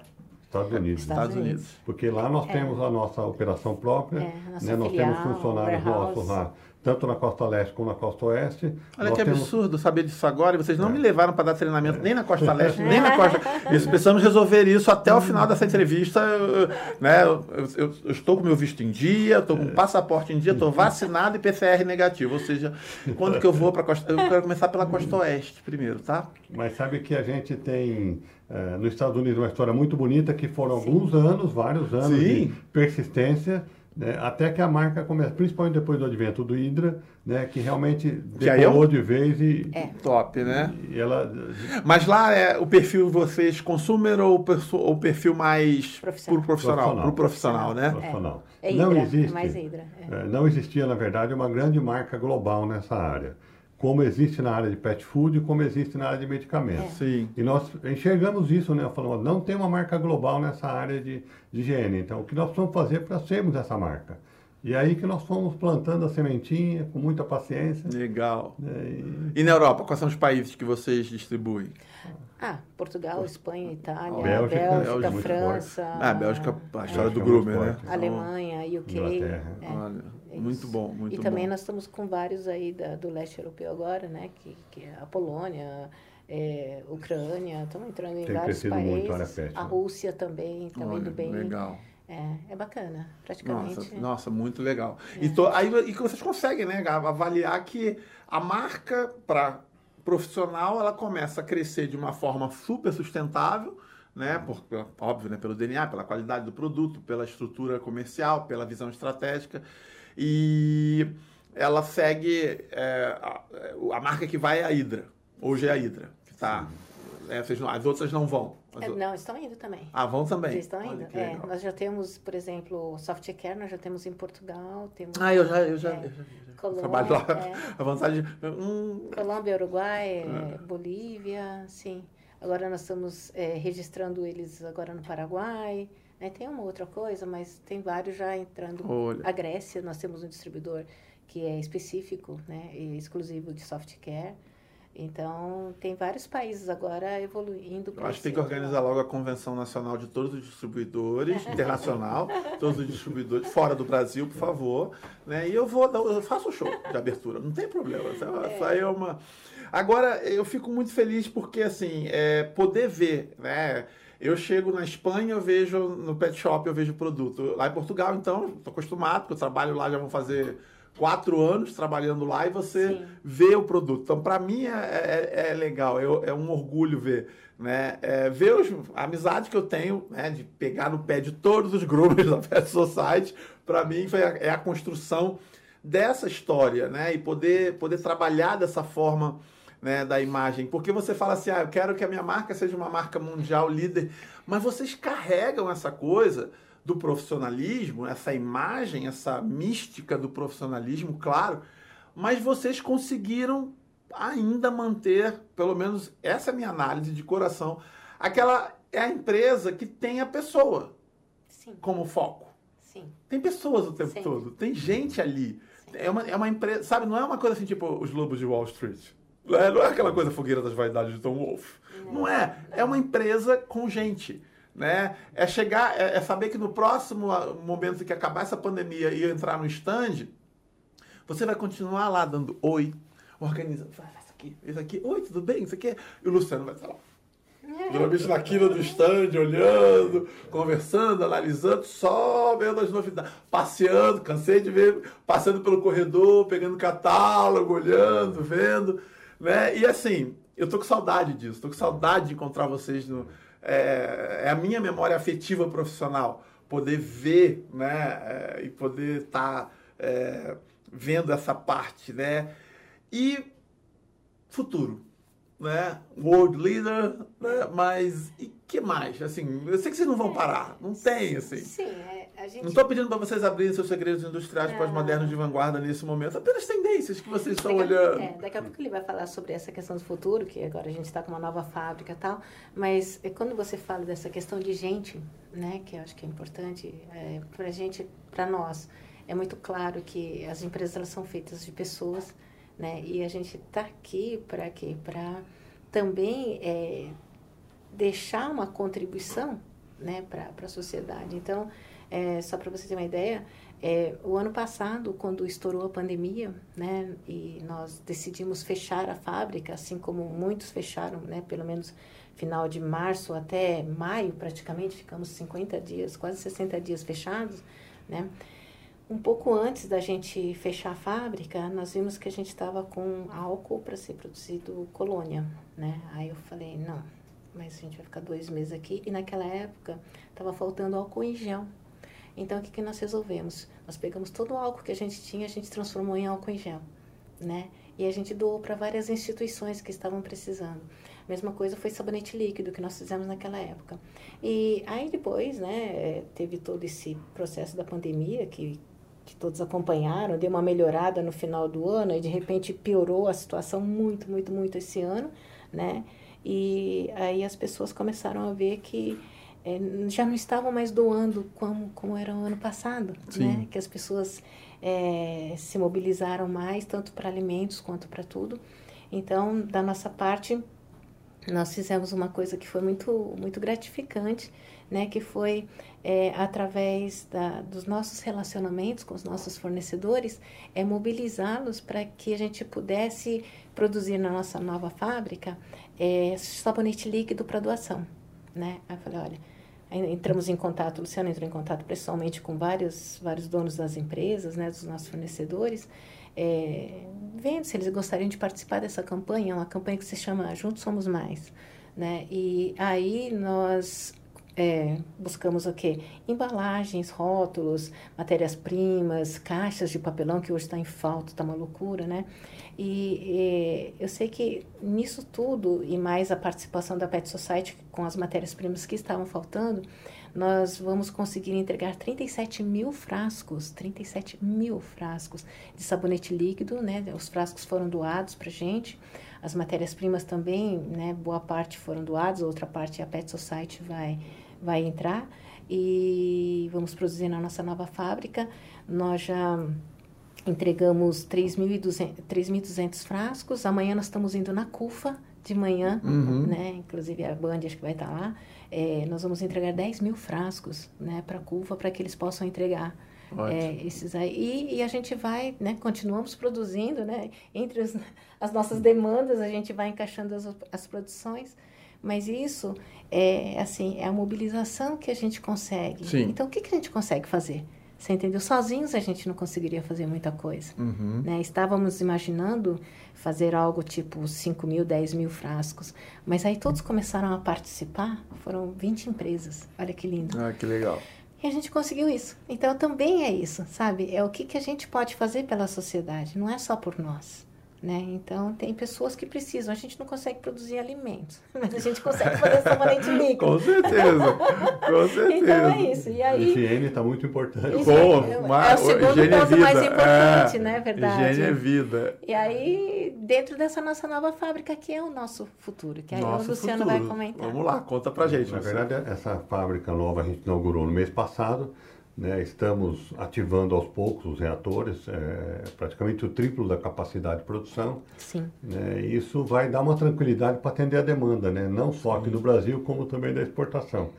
Estados Unidos. Estados Unidos. Porque lá nós é. temos a nossa operação própria, é, né? nós temos funcionários nossos lá tanto na costa leste como na costa oeste. Olha que temos... absurdo saber disso agora, e vocês não é. me levaram para dar treinamento é. nem na costa leste, nem na costa. Isso, precisamos resolver isso até o final dessa entrevista. Né? Eu, eu, eu estou com meu visto em dia, estou com o passaporte em dia, estou vacinado e PCR negativo. Ou seja, quando que eu vou para a costa. Eu quero começar pela costa oeste primeiro, tá? Mas sabe que a gente tem. Uh, nos Estados Unidos uma história muito bonita que foram Sim. alguns anos, vários anos Sim. de persistência né, até que a marca começa, principalmente depois do advento do Hydra, né, que realmente decolou é um... de vez e... É. Top, né? E ela... Mas lá é o perfil vocês consumer ou o perfil mais profissional. Pro profissional, profissional. Pro profissional, né? Profissional. É. É Hydra, não existe, mais Hydra. É. não existia, na verdade, uma grande marca global nessa área como existe na área de pet food e como existe na área de medicamentos. É. Sim. E nós enxergamos isso, né? Falamos, não tem uma marca global nessa área de, de higiene. Então, o que nós precisamos fazer para sermos essa marca? E aí que nós fomos plantando a sementinha com muita paciência. Legal. E... e na Europa, quais são os países que vocês distribuem? Ah, Portugal, Espanha, Itália, Bélgica, Bélgica, Bélgica França. Ah, Bélgica, a história é, do Groomer, né? Alemanha, UK. Inglaterra. É. Olha. É muito bom, muito e bom. E também nós estamos com vários aí da, do leste europeu agora, né? Que, que é a Polônia, é, Ucrânia, estamos entrando em Tem vários países. Muito, a né? Rússia também, está indo bem. Legal. É, é bacana, praticamente. Nossa, nossa muito legal. É. E, to, aí, e vocês conseguem, né, avaliar que a marca para profissional ela começa a crescer de uma forma super sustentável, né, por, óbvio, né, pelo DNA, pela qualidade do produto, pela estrutura comercial, pela visão estratégica. E ela segue é, a, a, marca que vai é a Hydra. Hoje é a Hydra. Que tá, é, as outras não vão. É, não, estão indo também. Ah, vão também? Já estão indo. É, nós já temos, por exemplo, Softcare, nós já temos em Portugal. Temos, ah, eu já, eu já, é, eu já, Colômbia, trabalho lá. É. A vantagem... Hum. Colômbia, Uruguai, é. Bolívia, sim. Agora nós estamos registrando eles agora no Paraguai. Né? Tem uma outra coisa, mas tem vários já entrando. Olha. A Grécia, nós temos um distribuidor que é específico, né, e exclusivo de softcare. Então, tem vários países agora evoluindo. Eu acho que tem que organizar logo a convenção nacional de todos os distribuidores, internacional, todos os distribuidores fora do Brasil, por favor. Né? E eu vou, eu faço o show de abertura, não tem problema. Isso é. aí é uma. Agora, eu fico muito feliz porque, assim, é, poder ver, né? Eu chego na Espanha, eu vejo no pet shop, eu vejo produto. Lá em Portugal, então, estou acostumado, porque eu trabalho lá, já vão fazer quatro anos trabalhando lá e você Sim. vê o produto. Então, para mim, é, é, é legal, é, é, um orgulho ver. Né? É, ver os, a amizade que eu tenho, né? de pegar no pé de todos os grupos da Pet Society, para mim foi a, é a construção dessa história, né? E poder, poder trabalhar dessa forma né, da imagem. Porque você fala assim, ah, eu quero que a minha marca seja uma marca mundial líder, mas vocês carregam essa coisa do profissionalismo, essa imagem, essa mística do profissionalismo, claro, mas vocês conseguiram ainda manter, pelo menos essa é a minha análise de coração, aquela é a empresa que tem a pessoa Sim. como foco. Sim. Tem pessoas o tempo Sim. todo, tem gente ali. É uma, é uma empresa, sabe, não é uma coisa assim tipo os lobos de Wall Street. É, não é aquela coisa fogueira das vaidades de Tom Wolfe. Não é. É uma empresa com gente. Né? É chegar, é, é saber que no próximo momento que acabar essa pandemia e entrar no stand, você vai continuar lá dando oi, organizando, faz isso aqui, isso aqui, oi, tudo bem, isso aqui. E o Luciano vai estar lá. Geralmente na quina do stand, olhando, conversando, analisando, só vendo as novidades, passeando, cansei de ver, passando pelo corredor, pegando catálogo, olhando, vendo. Né? E assim, eu tô com saudade disso, tô com saudade de encontrar vocês no. É, é a minha memória afetiva profissional, poder ver, né? É, e poder estar tá, é, vendo essa parte, né? E futuro, né? World leader, né? Mas e que mais? Assim, eu sei que vocês não vão parar, não tem assim. Sim, é, gente... Não estou pedindo para vocês abrirem seus segredos industriais pós-modernos de vanguarda nesse momento, apenas tendências que vocês estão Daqui olhando. é, daqui a pouco ele vai falar sobre essa questão do futuro, que agora a gente está com uma nova fábrica e tal. Mas é, quando você fala dessa questão de gente, né, que eu acho que é importante é, para a gente, para nós, é muito claro que as empresas elas são feitas de pessoas, né, e a gente está aqui para quê? Para também é, deixar uma contribuição, né, para a sociedade. Então, é, só para você ter uma ideia, é, o ano passado, quando estourou a pandemia, né, e nós decidimos fechar a fábrica, assim como muitos fecharam, né, pelo menos final de março até maio, praticamente, ficamos 50 dias, quase 60 dias fechados, né. Um pouco antes da gente fechar a fábrica, nós vimos que a gente estava com álcool para ser produzido colônia, né. Aí eu falei, não, mas a gente vai ficar dois meses aqui. E naquela época, estava faltando álcool em gel. Então, o que, que nós resolvemos? Nós pegamos todo o álcool que a gente tinha, a gente transformou em álcool em gel, né? E a gente doou para várias instituições que estavam precisando. Mesma coisa foi sabonete líquido que nós fizemos naquela época. E aí depois, né, teve todo esse processo da pandemia que que todos acompanharam, deu uma melhorada no final do ano e de repente piorou a situação muito, muito, muito esse ano, né? E aí as pessoas começaram a ver que eh, já não estavam mais doando como, como era o ano passado, Sim. né? Que as pessoas eh, se mobilizaram mais, tanto para alimentos quanto para tudo. Então, da nossa parte, nós fizemos uma coisa que foi muito, muito gratificante, né? Que foi é, através da, dos nossos relacionamentos com os nossos fornecedores, é mobilizá-los para que a gente pudesse produzir na nossa nova fábrica é, sabonete líquido para doação, né? Aí eu falei, olha, entramos em contato, Luciano entrou em contato pessoalmente com vários, vários donos das empresas, né? Dos nossos fornecedores, é, vendo se eles gostariam de participar dessa campanha, é uma campanha que se chama Juntos Somos Mais, né? E aí nós é, buscamos o quê? Embalagens, rótulos, matérias-primas, caixas de papelão, que hoje está em falta, está uma loucura, né? E, e eu sei que nisso tudo, e mais a participação da Pet Society com as matérias-primas que estavam faltando, nós vamos conseguir entregar 37 mil frascos, 37 mil frascos de sabonete líquido, né? Os frascos foram doados para gente, as matérias-primas também, né? Boa parte foram doadas, outra parte a Pet Society vai, vai entrar e vamos produzir na nossa nova fábrica. Nós já entregamos 3.200 3.200 frascos, amanhã nós estamos indo na CUFA de manhã, Uhum. né? Inclusive a Band acho que vai estar lá. É, nós vamos entregar 10 mil frascos, né? Para a CUFA, para que eles possam entregar é, esses aí. E, e a gente vai, né? Continuamos produzindo, né? Entre os- as nossas demandas, a gente vai encaixando as, as produções. Mas isso é assim, é a mobilização que a gente consegue. Sim. Então, o que, que a gente consegue fazer? Você entendeu? Sozinhos a gente não conseguiria fazer muita coisa. Uhum. Né? Estávamos imaginando fazer algo tipo 5 mil, 10 mil frascos. Mas aí todos começaram a participar, foram 20 empresas. Olha que lindo. Ah, que legal. E a gente conseguiu isso. Então também é isso, sabe? É o que, que a gente pode fazer pela sociedade, não é só por nós. Né? Então tem pessoas que precisam. A gente não consegue produzir alimentos, mas a gente consegue fazer sabonete líquido. Com certeza. Com certeza. Então é isso. E aí. Higiene está muito importante. Isso é- é o segundo é ponto mais vida. importante, É, né? Verdade. Higiene é vida. E aí, dentro dessa nossa nova fábrica, que é o nosso futuro, que aí Nosso o Luciano futuro. vai comentar. Vamos lá, conta pra gente. Na Luciano. verdade, essa fábrica nova a gente inaugurou no mês passado. Né? Estamos ativando aos poucos os reatores, é, praticamente o triplo da capacidade de produção. Sim. né? Isso vai dar uma tranquilidade para atender a demanda, né? não só aqui do Brasil, como também da exportação.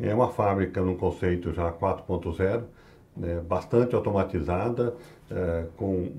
É uma fábrica num conceito já 4.0, né? bastante automatizada, é, com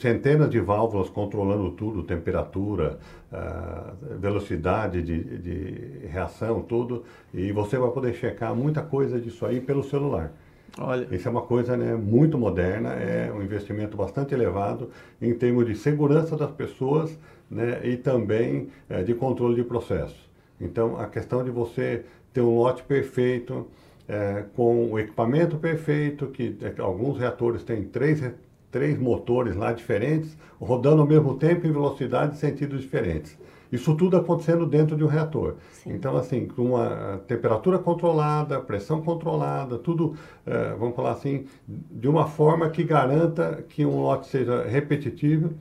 centenas de válvulas controlando tudo, temperatura, ah, velocidade de, de reação, tudo. E você vai poder checar muita coisa disso aí pelo celular. Olha, Isso é uma coisa né, muito moderna, é um investimento bastante elevado em termos de segurança das pessoas né, e também eh, de controle de processos. Então, a questão de você ter um lote perfeito, eh, com o equipamento perfeito, que eh, alguns reatores têm três, três motores lá diferentes, rodando ao mesmo tempo em velocidades e sentidos diferentes. Isso tudo acontecendo dentro de um reator. Sim. Então, assim, com uma temperatura controlada, pressão controlada, tudo, é, vamos falar assim, de uma forma que garanta que um lote seja repetitivo,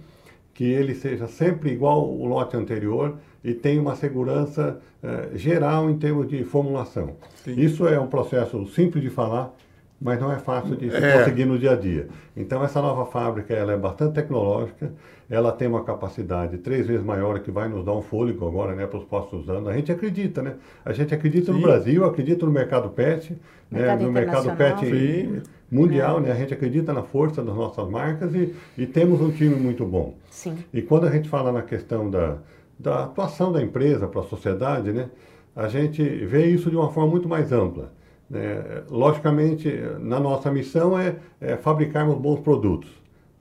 que ele seja sempre igual ao lote anterior e tenha uma segurança é, geral em termos de formulação. Sim. Isso é um processo simples de falar, mas não é fácil de se é. conseguir no dia a dia. Então essa nova fábrica ela é bastante tecnológica, ela tem uma capacidade três vezes maior que vai nos dar um fôlego agora, né, para os próximos anos. A gente acredita, né? A gente acredita Sim. no Brasil, acredita no mercado pet, né, mercado né, no mercado pet Sim. mundial, é. né? A gente acredita na força das nossas marcas e, e temos um time muito bom. Sim. E quando a gente fala na questão da, da atuação da empresa para a sociedade, né, a gente vê isso de uma forma muito mais ampla. Né? Logicamente, na nossa missão é, é fabricarmos bons produtos,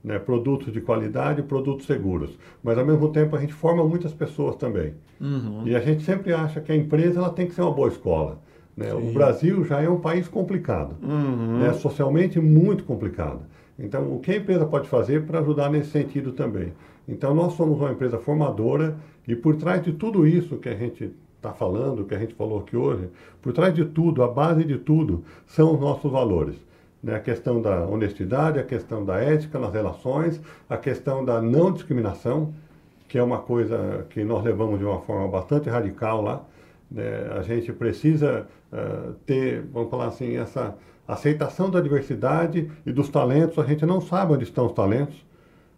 né? produtos de qualidade, produtos seguros. Mas ao mesmo tempo a gente forma muitas pessoas também. Uhum. E a gente sempre acha que a empresa ela tem que ser uma boa escola. Né? O Brasil já é um país complicado, uhum. né? socialmente muito complicado. Então, o que a empresa pode fazer para ajudar nesse sentido também? Então, nós somos uma empresa formadora e por trás de tudo isso que a gente está falando, que a gente falou aqui hoje, por trás de tudo, a base de tudo, são os nossos valores. Né? A questão da honestidade, a questão da ética nas relações, a questão da não discriminação, que é uma coisa que nós levamos de uma forma bastante radical lá. Né? A gente precisa uh, ter, vamos falar assim, essa aceitação da diversidade e dos talentos. A gente não sabe onde estão os talentos.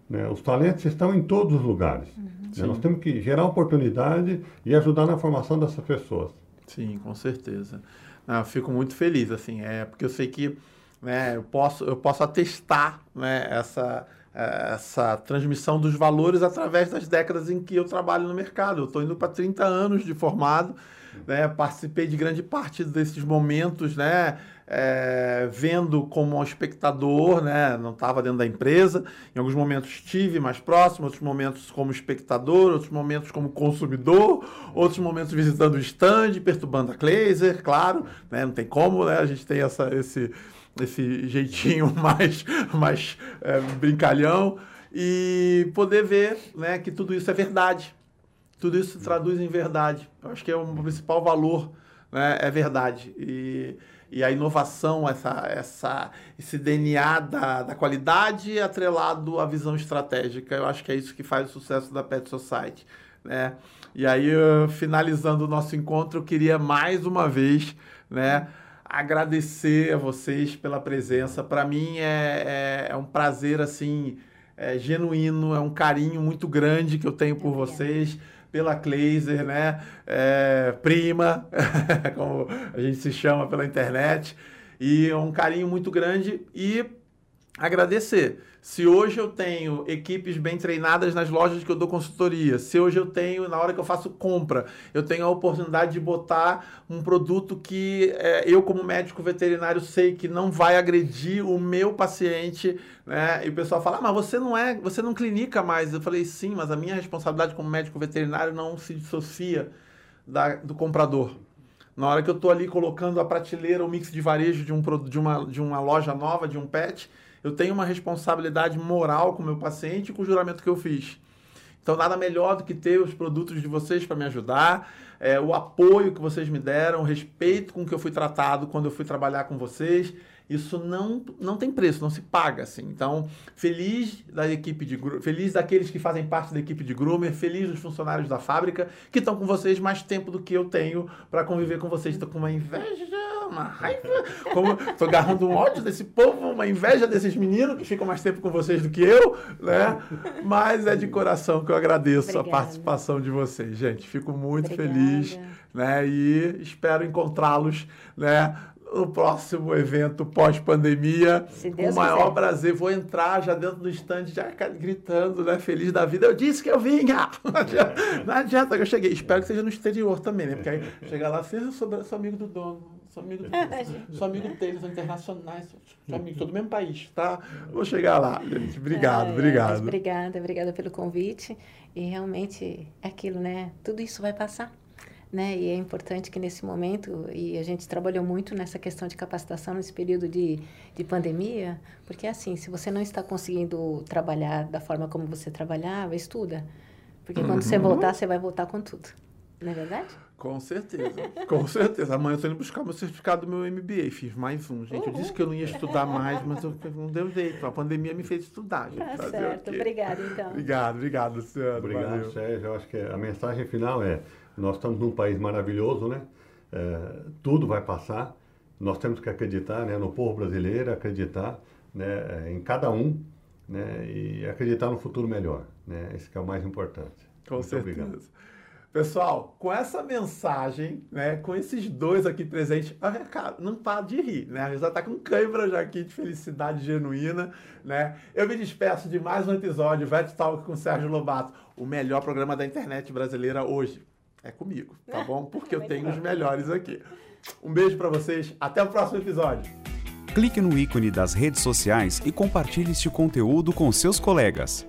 Né? Os talentos estão em todos os lugares. Uhum. Né? Nós temos que gerar oportunidade e ajudar na formação dessas pessoas. Sim, com certeza. eu fico muito feliz, assim, é porque eu sei que né, eu, posso, eu posso atestar né, essa, essa transmissão dos valores através das décadas em que eu trabalho no mercado. Eu estou indo para 30 anos de formado, né, participei de grande parte desses momentos, né, é, vendo como um espectador, né? não estava dentro da empresa. Em alguns momentos estive mais próximo, outros momentos como espectador, outros momentos como consumidor, outros momentos visitando o stand, perturbando a Glazer, claro, né? não tem como, né? a gente tem essa, esse, esse jeitinho mais, mais é, brincalhão e poder ver né, que tudo isso é verdade. Tudo isso se traduz em verdade. Eu acho que é o principal valor, né, é verdade. E e a inovação, essa, essa, esse DNA da, da qualidade atrelado à visão estratégica. Eu acho que é isso que faz o sucesso da Pet Society. Né? E aí, finalizando o nosso encontro, eu queria mais uma vez né, agradecer a vocês pela presença. Para mim é, é, é, um prazer assim, é, genuíno, é um carinho muito grande que eu tenho por vocês pela Kleiser, né? É, prima, como a gente se chama pela internet. E é um carinho muito grande e agradecer. Se hoje eu tenho equipes bem treinadas nas lojas que eu dou consultoria, se hoje eu tenho, na hora que eu faço compra, eu tenho a oportunidade de botar um produto que é, eu, como médico veterinário, sei que não vai agredir o meu paciente, né? E o pessoal fala, ah, mas você não é, você não clinica mais. Eu falei, sim, mas a minha responsabilidade como médico veterinário não se dissocia da, do comprador. Na hora que eu estou ali colocando a prateleira, o mix de varejo de, um, de, uma, de uma loja nova, de um pet, eu tenho uma responsabilidade moral com o meu paciente e com o juramento que eu fiz. Então, nada melhor do que ter os produtos de vocês para me ajudar, é, o apoio que vocês me deram, o respeito com que eu fui tratado quando eu fui trabalhar com vocês. Isso não, não tem preço, não se paga assim. Então, feliz da equipe de feliz daqueles que fazem parte da equipe de groomer, feliz dos funcionários da fábrica que estão com vocês mais tempo do que eu tenho para conviver com vocês. Estou com uma inveja, uma raiva, como estou agarrando um ódio desse povo, uma inveja desses meninos que ficam mais tempo com vocês do que eu, né? Mas é de coração que eu agradeço Obrigada. a participação de vocês, gente. Fico muito Obrigada. feliz, né? E espero encontrá-los, né? No próximo evento pós-pandemia. Com o maior quiser. prazer. Vou entrar já dentro do stand, já gritando, né? Feliz da vida. Eu disse que eu vinha! Não adianta, não adianta que eu cheguei. Espero que seja no exterior também, né? Porque aí chegar lá, assim, sou, sou amigo do dono. Sou amigo, do, sou amigo deles, são internacionais, sou amigo do mesmo país, tá? Vou chegar lá, gente. Obrigado, é, obrigado. Obrigada, obrigada pelo convite. E realmente é aquilo, né? Tudo isso vai passar né? E é importante que nesse momento, e a gente trabalhou muito nessa questão de capacitação nesse período de, de pandemia, porque assim, se você não está conseguindo trabalhar da forma como você trabalhava, estuda. Porque quando uhum. você voltar, você vai voltar com tudo. Não é verdade? Com certeza, com certeza. Amanhã eu tô indo buscar meu certificado do meu MBA. Fiz mais um, gente. Eu disse que eu não ia estudar mais, mas eu, não deu jeito. A pandemia me fez estudar, gente. Tá certo. Obrigada, então. Obrigado, obrigado, Luciano. Obrigado, Valeu. Sérgio. Eu acho que a mensagem final é: nós estamos num país maravilhoso, né? É, tudo vai passar. Nós temos que acreditar né, no povo brasileiro, acreditar né, em cada um né, e acreditar no futuro melhor. Né? Esse é o mais importante. Com Muito certeza. Obrigado. Pessoal, com essa mensagem, né, com esses dois aqui presentes, não para de rir, né? Já tá com cãibra já aqui de felicidade genuína, né? Eu me despeço de mais um episódio Vet Talk com Sérgio Lobato, o melhor programa da internet brasileira hoje. É comigo, tá bom? Porque eu tenho os melhores aqui. Um beijo para vocês, até o próximo episódio. Clique no ícone das redes sociais e compartilhe este conteúdo com seus colegas.